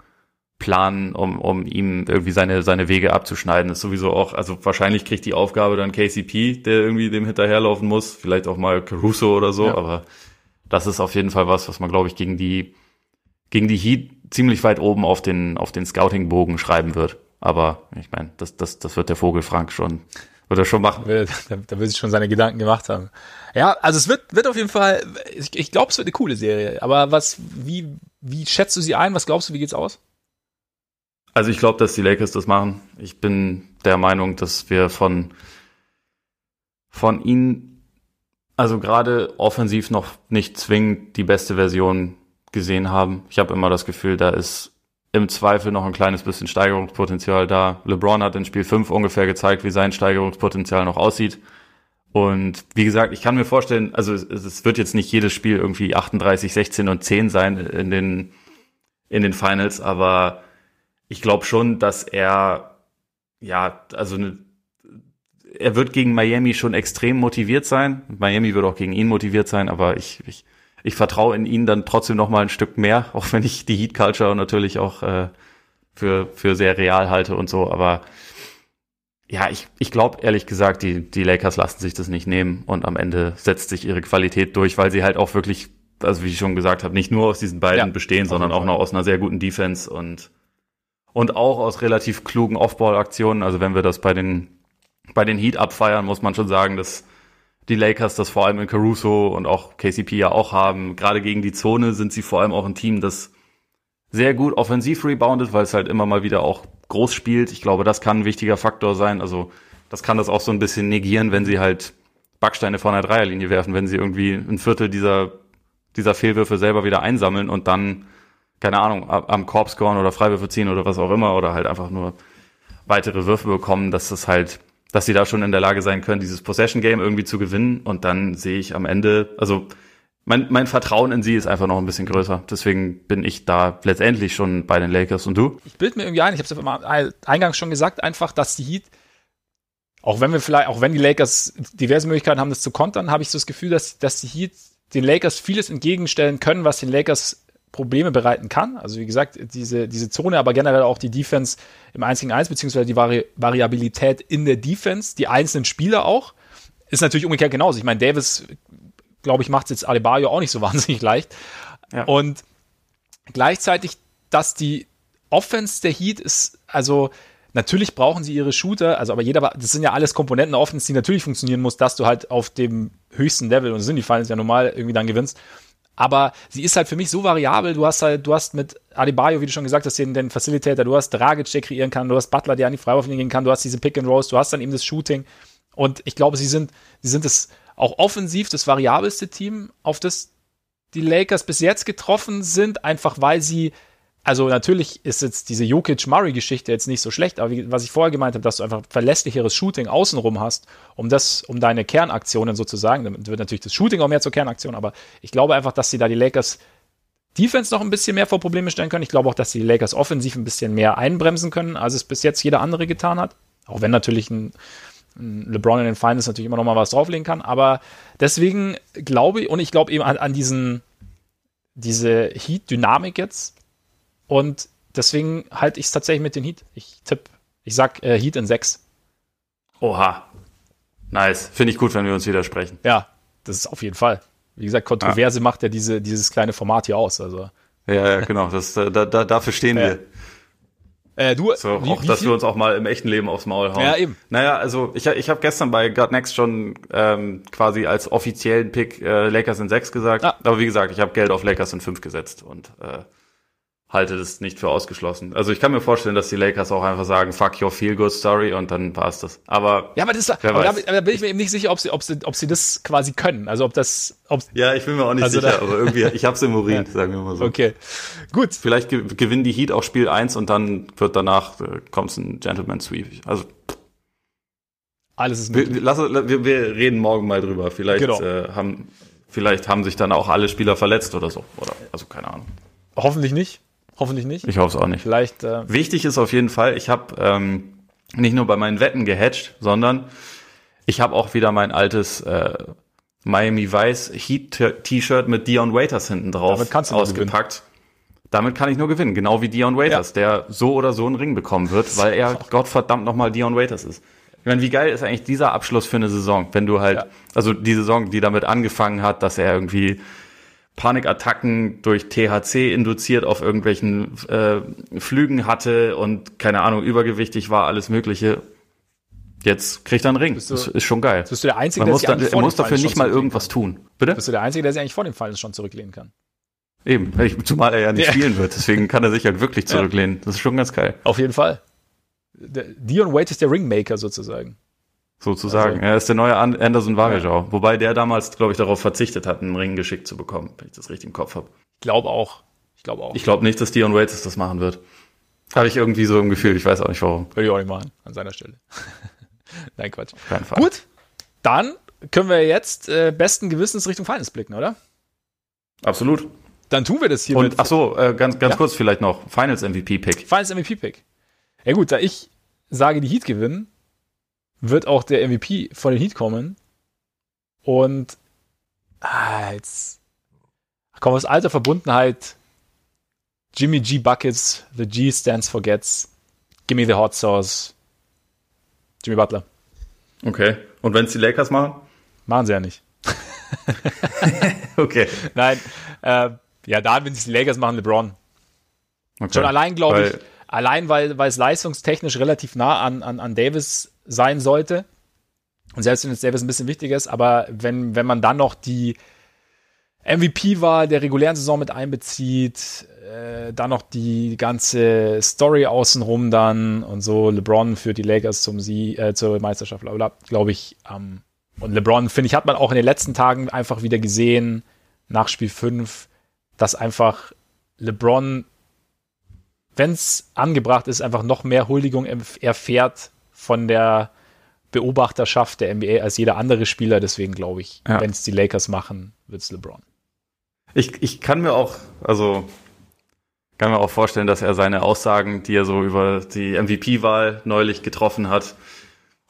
planen, um, um ihm irgendwie seine, seine Wege abzuschneiden. ist sowieso auch, also wahrscheinlich kriegt die Aufgabe dann KCP, der irgendwie dem hinterherlaufen muss, vielleicht auch mal Caruso oder so, ja. aber das ist auf jeden Fall was, was man, glaube ich, gegen die, gegen die Heat ziemlich weit oben auf den, auf den Scouting-Bogen schreiben wird. Aber ich meine, das, das, das wird der Vogel Frank schon, wird er schon machen. Da, da wird sich schon seine Gedanken gemacht haben. Ja, also es wird, wird auf jeden Fall, ich, ich glaube, es wird eine coole Serie. Aber was, wie, wie schätzt du sie ein? Was glaubst du, wie geht's aus? Also ich glaube, dass die Lakers das machen. Ich bin der Meinung, dass wir von, von ihnen, also gerade offensiv noch nicht zwingend die beste Version gesehen haben. Ich habe immer das Gefühl, da ist im Zweifel noch ein kleines bisschen Steigerungspotenzial da. LeBron hat in Spiel 5 ungefähr gezeigt, wie sein Steigerungspotenzial noch aussieht. Und wie gesagt, ich kann mir vorstellen, also es, es, wird jetzt nicht jedes Spiel irgendwie 38, 16 und 10 sein in den, in den Finals, aber ich glaube schon, dass er, ja, also eine, er wird gegen Miami schon extrem motiviert sein. Miami wird auch gegen ihn motiviert sein, aber ich, ich, ich vertraue in ihn dann trotzdem noch mal ein Stück mehr, auch wenn ich die Heat Culture natürlich auch äh, für, für sehr real halte und so, aber ja, ich, ich glaube ehrlich gesagt, die, die Lakers lassen sich das nicht nehmen und am Ende setzt sich ihre Qualität durch, weil sie halt auch wirklich, also wie ich schon gesagt habe, nicht nur aus diesen beiden ja, bestehen, sondern auch noch aus einer sehr guten Defense und und auch aus relativ klugen Off-Ball-Aktionen. Also wenn wir das bei den, bei den Heat abfeiern, muss man schon sagen, dass die Lakers das vor allem in Caruso und auch KCP ja auch haben. Gerade gegen die Zone sind sie vor allem auch ein Team, das sehr gut offensiv reboundet, weil es halt immer mal wieder auch groß spielt. Ich glaube, das kann ein wichtiger Faktor sein. Also das kann das auch so ein bisschen negieren, wenn sie halt Backsteine vor einer Dreierlinie werfen, wenn sie irgendwie ein Viertel dieser, dieser Fehlwürfe selber wieder einsammeln und dann keine Ahnung, am Korb scoren oder Freiwürfe ziehen oder was auch immer oder halt einfach nur weitere Würfe bekommen, dass das halt, dass sie da schon in der Lage sein können, dieses Possession Game irgendwie zu gewinnen und dann sehe ich am Ende, also mein, mein Vertrauen in sie ist einfach noch ein bisschen größer. Deswegen bin ich da letztendlich schon bei den Lakers. Und du? Ich bilde mir irgendwie ein, ich habe es eingangs schon gesagt, einfach, dass die Heat, auch wenn wir vielleicht, auch wenn die Lakers diverse Möglichkeiten haben, das zu kontern, habe ich so das Gefühl, dass, dass die Heat den Lakers vieles entgegenstellen können, was den Lakers Probleme bereiten kann. Also wie gesagt, diese, diese Zone, aber generell auch die Defense im 1 gegen 1, beziehungsweise die Vari Variabilität in der Defense, die einzelnen Spieler auch, ist natürlich umgekehrt genauso. Ich meine, Davis, glaube ich, macht es jetzt Adebayo auch nicht so wahnsinnig leicht. Ja. Und gleichzeitig, dass die Offense der Heat ist, also natürlich brauchen sie ihre Shooter, also aber jeder, das sind ja alles Komponenten der Offense, die natürlich funktionieren muss, dass du halt auf dem höchsten Level, und das sind die Finals ja normal, irgendwie dann gewinnst aber sie ist halt für mich so variabel. Du hast halt, du hast mit Adebayo, wie du schon gesagt hast, den, den Facilitator, du hast Dragic, der kreieren kann, du hast Butler, der an die Freiwurf gehen kann, du hast diese Pick and Rolls, du hast dann eben das Shooting. Und ich glaube, sie sind, sie sind das auch offensiv das variabelste Team, auf das die Lakers bis jetzt getroffen sind, einfach weil sie also natürlich ist jetzt diese Jokic-Murray-Geschichte jetzt nicht so schlecht, aber wie, was ich vorher gemeint habe, dass du einfach verlässlicheres Shooting außenrum hast, um das, um deine Kernaktionen sozusagen, damit wird natürlich das Shooting auch mehr zur Kernaktion, aber ich glaube einfach, dass sie da die Lakers Defense noch ein bisschen mehr vor Probleme stellen können. Ich glaube auch, dass die Lakers offensiv ein bisschen mehr einbremsen können, als es bis jetzt jeder andere getan hat. Auch wenn natürlich ein, ein LeBron in den Finals natürlich immer noch mal was drauflegen kann. Aber deswegen glaube ich, und ich glaube eben an, an diesen, diese Heat-Dynamik jetzt, und deswegen halte ich es tatsächlich mit den Heat. Ich tippe, ich sag äh, Heat in 6. Oha. Nice. Finde ich gut, wenn wir uns widersprechen. Ja, das ist auf jeden Fall. Wie gesagt, Kontroverse ah. macht ja diese, dieses kleine Format hier aus. Also. Ja, ja, genau. Das, da, da, dafür stehen wir. Äh, du, so, wie, auch, wie dass viel? wir uns auch mal im echten Leben aufs Maul hauen. Ja, eben. Naja, also ich, ich habe gestern bei God Next schon ähm, quasi als offiziellen Pick äh, Lakers in 6 gesagt. Ah. Aber wie gesagt, ich habe Geld auf Lakers in 5 gesetzt. Und äh, halte das nicht für ausgeschlossen. Also ich kann mir vorstellen, dass die Lakers auch einfach sagen, fuck your feel good story und dann war's das. Aber ja, aber, das, aber da, aber da bin ich mir eben nicht sicher, ob sie, ob sie, ob sie das quasi können. Also ob das, ob ja, ich bin mir auch nicht also sicher, aber irgendwie, ich hab's im Urin, ja. sagen wir mal so. Okay, gut. Vielleicht gewinnen die Heat auch Spiel eins und dann wird danach äh, kommt's ein Gentleman Sweep. Also alles ist möglich. Wir, lass, wir, wir reden morgen mal drüber. Vielleicht genau. äh, haben, vielleicht haben sich dann auch alle Spieler verletzt oder so. Oder also keine Ahnung. Hoffentlich nicht. Hoffentlich nicht. Ich hoffe es auch nicht. Vielleicht. Äh Wichtig ist auf jeden Fall, ich habe ähm, nicht nur bei meinen Wetten gehatcht, sondern ich habe auch wieder mein altes äh, Miami Vice Heat T-Shirt mit Dion Waiters hinten drauf Damit kannst du ausgepackt. Damit kann ich nur gewinnen, genau wie Dion Waiters, ja. der so oder so einen Ring bekommen wird, weil er Gottverdammt nochmal Dion Waiters ist. Ich meine, wie geil ist eigentlich dieser Abschluss für eine Saison, wenn du halt, ja. also die Saison, die damit angefangen hat, dass er irgendwie Panikattacken durch THC induziert auf irgendwelchen äh, Flügen hatte und keine Ahnung, übergewichtig war, alles Mögliche. Jetzt kriegt er einen Ring. Du, das ist schon geil. Bist du der Einzige, der muss, dann, er muss dafür nicht mal irgendwas tun. Bitte? Bist du der Einzige, der sich eigentlich vor dem Fall schon zurücklehnen kann? Eben, zumal er ja nicht ja. spielen wird, deswegen kann er sich halt wirklich zurücklehnen. Das ist schon ganz geil. Auf jeden Fall. Der Dion Wade ist der Ringmaker sozusagen sozusagen. Also, er ist der neue Anderson Varejao, ja. wobei der damals, glaube ich, darauf verzichtet hat, einen Ring geschickt zu bekommen, wenn ich das richtig im Kopf habe. Ich glaube auch. Ich glaube auch. Ich glaube nicht, dass Dion Waiters das machen wird. Habe ich irgendwie so im Gefühl, ich weiß auch nicht warum. Würde ich auch nicht machen, an seiner Stelle. Nein, Quatsch. Kein Fall. Gut, dann können wir jetzt äh, besten Gewissens Richtung Finals blicken, oder? Absolut. Dann tun wir das hier. Und ach so, äh, ganz, ganz ja? kurz vielleicht noch. Finals MVP Pick. Finals MVP Pick. Ja gut, da ich sage, die Heat gewinnen, wird auch der MVP von den Heat kommen. Und ah, jetzt kommen aus alter Verbundenheit. Jimmy G Buckets, the G stands for Gets. Gimme the Hot Sauce. Jimmy Butler. Okay. Und wenn es die Lakers machen? Machen sie ja nicht. okay. Nein. Äh, ja, da, wenn es die Lakers machen, LeBron. Okay. Schon allein, glaube ich, allein weil, weil es leistungstechnisch relativ nah an, an, an Davis sein sollte. Und selbst wenn es Davis ein bisschen wichtiger ist, aber wenn, wenn man dann noch die MVP-Wahl der regulären Saison mit einbezieht, äh, dann noch die ganze Story außenrum dann und so LeBron für die Lakers zum Sie äh, zur Meisterschaft, bla bla, glaube ich. Ähm, und LeBron, finde ich, hat man auch in den letzten Tagen einfach wieder gesehen, nach Spiel 5, dass einfach LeBron, wenn es angebracht ist, einfach noch mehr Huldigung erfährt von der Beobachterschaft der NBA als jeder andere Spieler. Deswegen glaube ich, ja. wenn es die Lakers machen, wird es LeBron. Ich, ich kann mir auch, also kann mir auch vorstellen, dass er seine Aussagen, die er so über die MVP-Wahl neulich getroffen hat,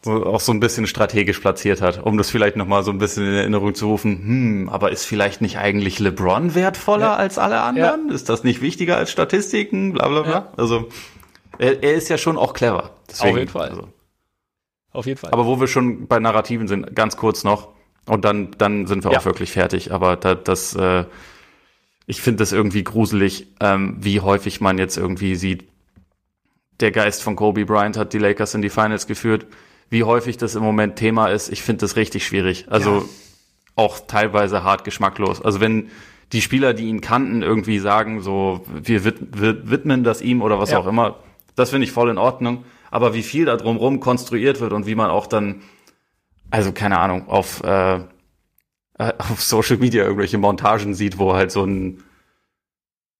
so, auch so ein bisschen strategisch platziert hat, um das vielleicht nochmal so ein bisschen in Erinnerung zu rufen. Hm, aber ist vielleicht nicht eigentlich LeBron wertvoller ja. als alle anderen? Ja. Ist das nicht wichtiger als Statistiken? Bla bla bla. Ja. Also er, er ist ja schon auch clever. Deswegen, Auf jeden Fall. Also. Auf jeden Fall. Aber wo wir schon bei Narrativen sind, ganz kurz noch, und dann, dann sind wir ja. auch wirklich fertig. Aber da, das, äh, ich finde das irgendwie gruselig, ähm, wie häufig man jetzt irgendwie sieht, der Geist von Kobe Bryant hat die Lakers in die Finals geführt. Wie häufig das im Moment Thema ist, ich finde das richtig schwierig. Also ja. auch teilweise hart geschmacklos. Also wenn die Spieler, die ihn kannten, irgendwie sagen, so, wir widmen das ihm oder was ja. auch immer, das finde ich voll in Ordnung. Aber wie viel da drumrum konstruiert wird und wie man auch dann, also keine Ahnung, auf, äh, äh auf Social Media irgendwelche Montagen sieht, wo halt so ein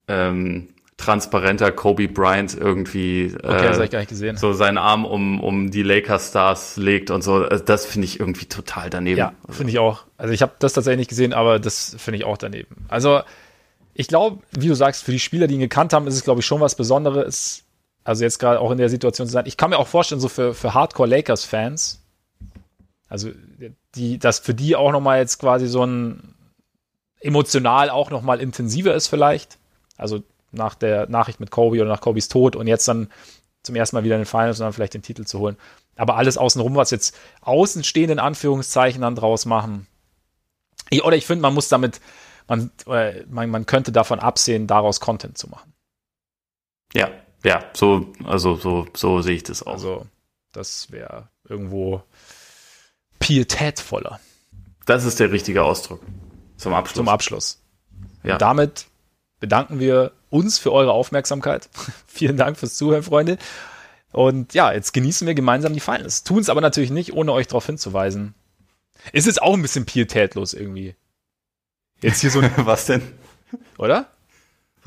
ähm, transparenter Kobe Bryant irgendwie äh, so seinen Arm um, um die Lakers Stars legt und so. Also das finde ich irgendwie total daneben. Ja, finde ich auch. Also ich habe das tatsächlich nicht gesehen, aber das finde ich auch daneben. Also ich glaube, wie du sagst, für die Spieler, die ihn gekannt haben, ist es, glaube ich, schon was Besonderes, also jetzt gerade auch in der Situation zu sein. Ich kann mir auch vorstellen, so für, für Hardcore-Lakers-Fans, also die, dass für die auch nochmal jetzt quasi so ein emotional auch nochmal intensiver ist vielleicht. Also nach der Nachricht mit Kobe oder nach Kobes Tod und jetzt dann zum ersten Mal wieder in den Finals und dann vielleicht den Titel zu holen. Aber alles außenrum, was jetzt außenstehende Anführungszeichen dann draus machen. Ich, oder ich finde, man muss damit, man, man, man könnte davon absehen, daraus Content zu machen. Ja, ja, so, also so, so sehe ich das auch. Also, das wäre irgendwo pietätvoller. Das ist der richtige Ausdruck. Zum Abschluss. Zum Abschluss. Ja. Und damit bedanken wir uns für eure Aufmerksamkeit. Vielen Dank fürs Zuhören, Freunde. Und ja, jetzt genießen wir gemeinsam die Finals. Tun es aber natürlich nicht, ohne euch darauf hinzuweisen. Ist jetzt auch ein bisschen pietätlos irgendwie. Jetzt hier so ein. was denn? Oder?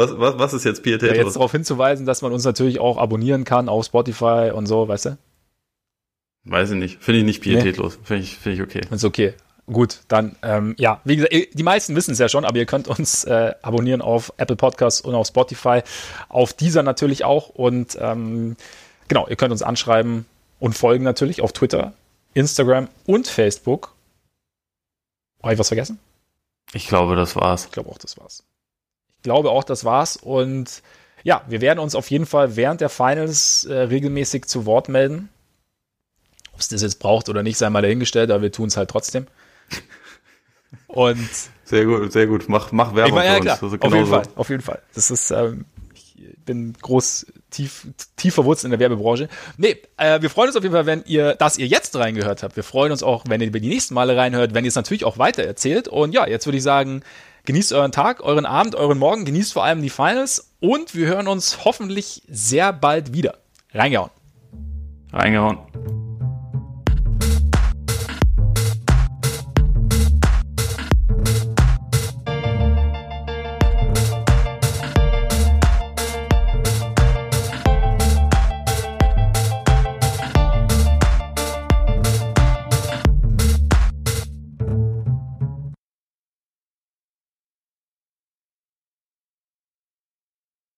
Was, was, was ist jetzt pietätlos? Ja, jetzt darauf hinzuweisen, dass man uns natürlich auch abonnieren kann auf Spotify und so, weißt du? Weiß ich nicht. Finde ich nicht pietätlos. Nee. Finde ich, find ich okay. Ist okay. Gut, dann, ähm, ja, wie gesagt, die meisten wissen es ja schon, aber ihr könnt uns äh, abonnieren auf Apple Podcasts und auf Spotify, auf dieser natürlich auch. Und ähm, genau, ihr könnt uns anschreiben und folgen natürlich auf Twitter, Instagram und Facebook. Habe ich was vergessen? Ich glaube, das war's. Ich glaube auch, das war's. Ich glaube auch, das war's. Und ja, wir werden uns auf jeden Fall während der Finals äh, regelmäßig zu Wort melden. Ob es das jetzt braucht oder nicht, sei mal dahingestellt, aber wir tun es halt trotzdem. Und sehr gut, sehr gut. Mach, mach Werbung ich mein, ja, klar. Auf jeden so. Fall, auf jeden Fall. Das ist, ähm, ich bin groß, tief, tief verwurzelt in der Werbebranche. Nee, äh, wir freuen uns auf jeden Fall, wenn ihr, dass ihr jetzt reingehört habt. Wir freuen uns auch, wenn ihr über die nächsten Male reinhört, wenn ihr es natürlich auch weiter erzählt. Und ja, jetzt würde ich sagen, genießt euren Tag, euren Abend, euren Morgen, genießt vor allem die Finals und wir hören uns hoffentlich sehr bald wieder. Reingehauen. Reingehauen.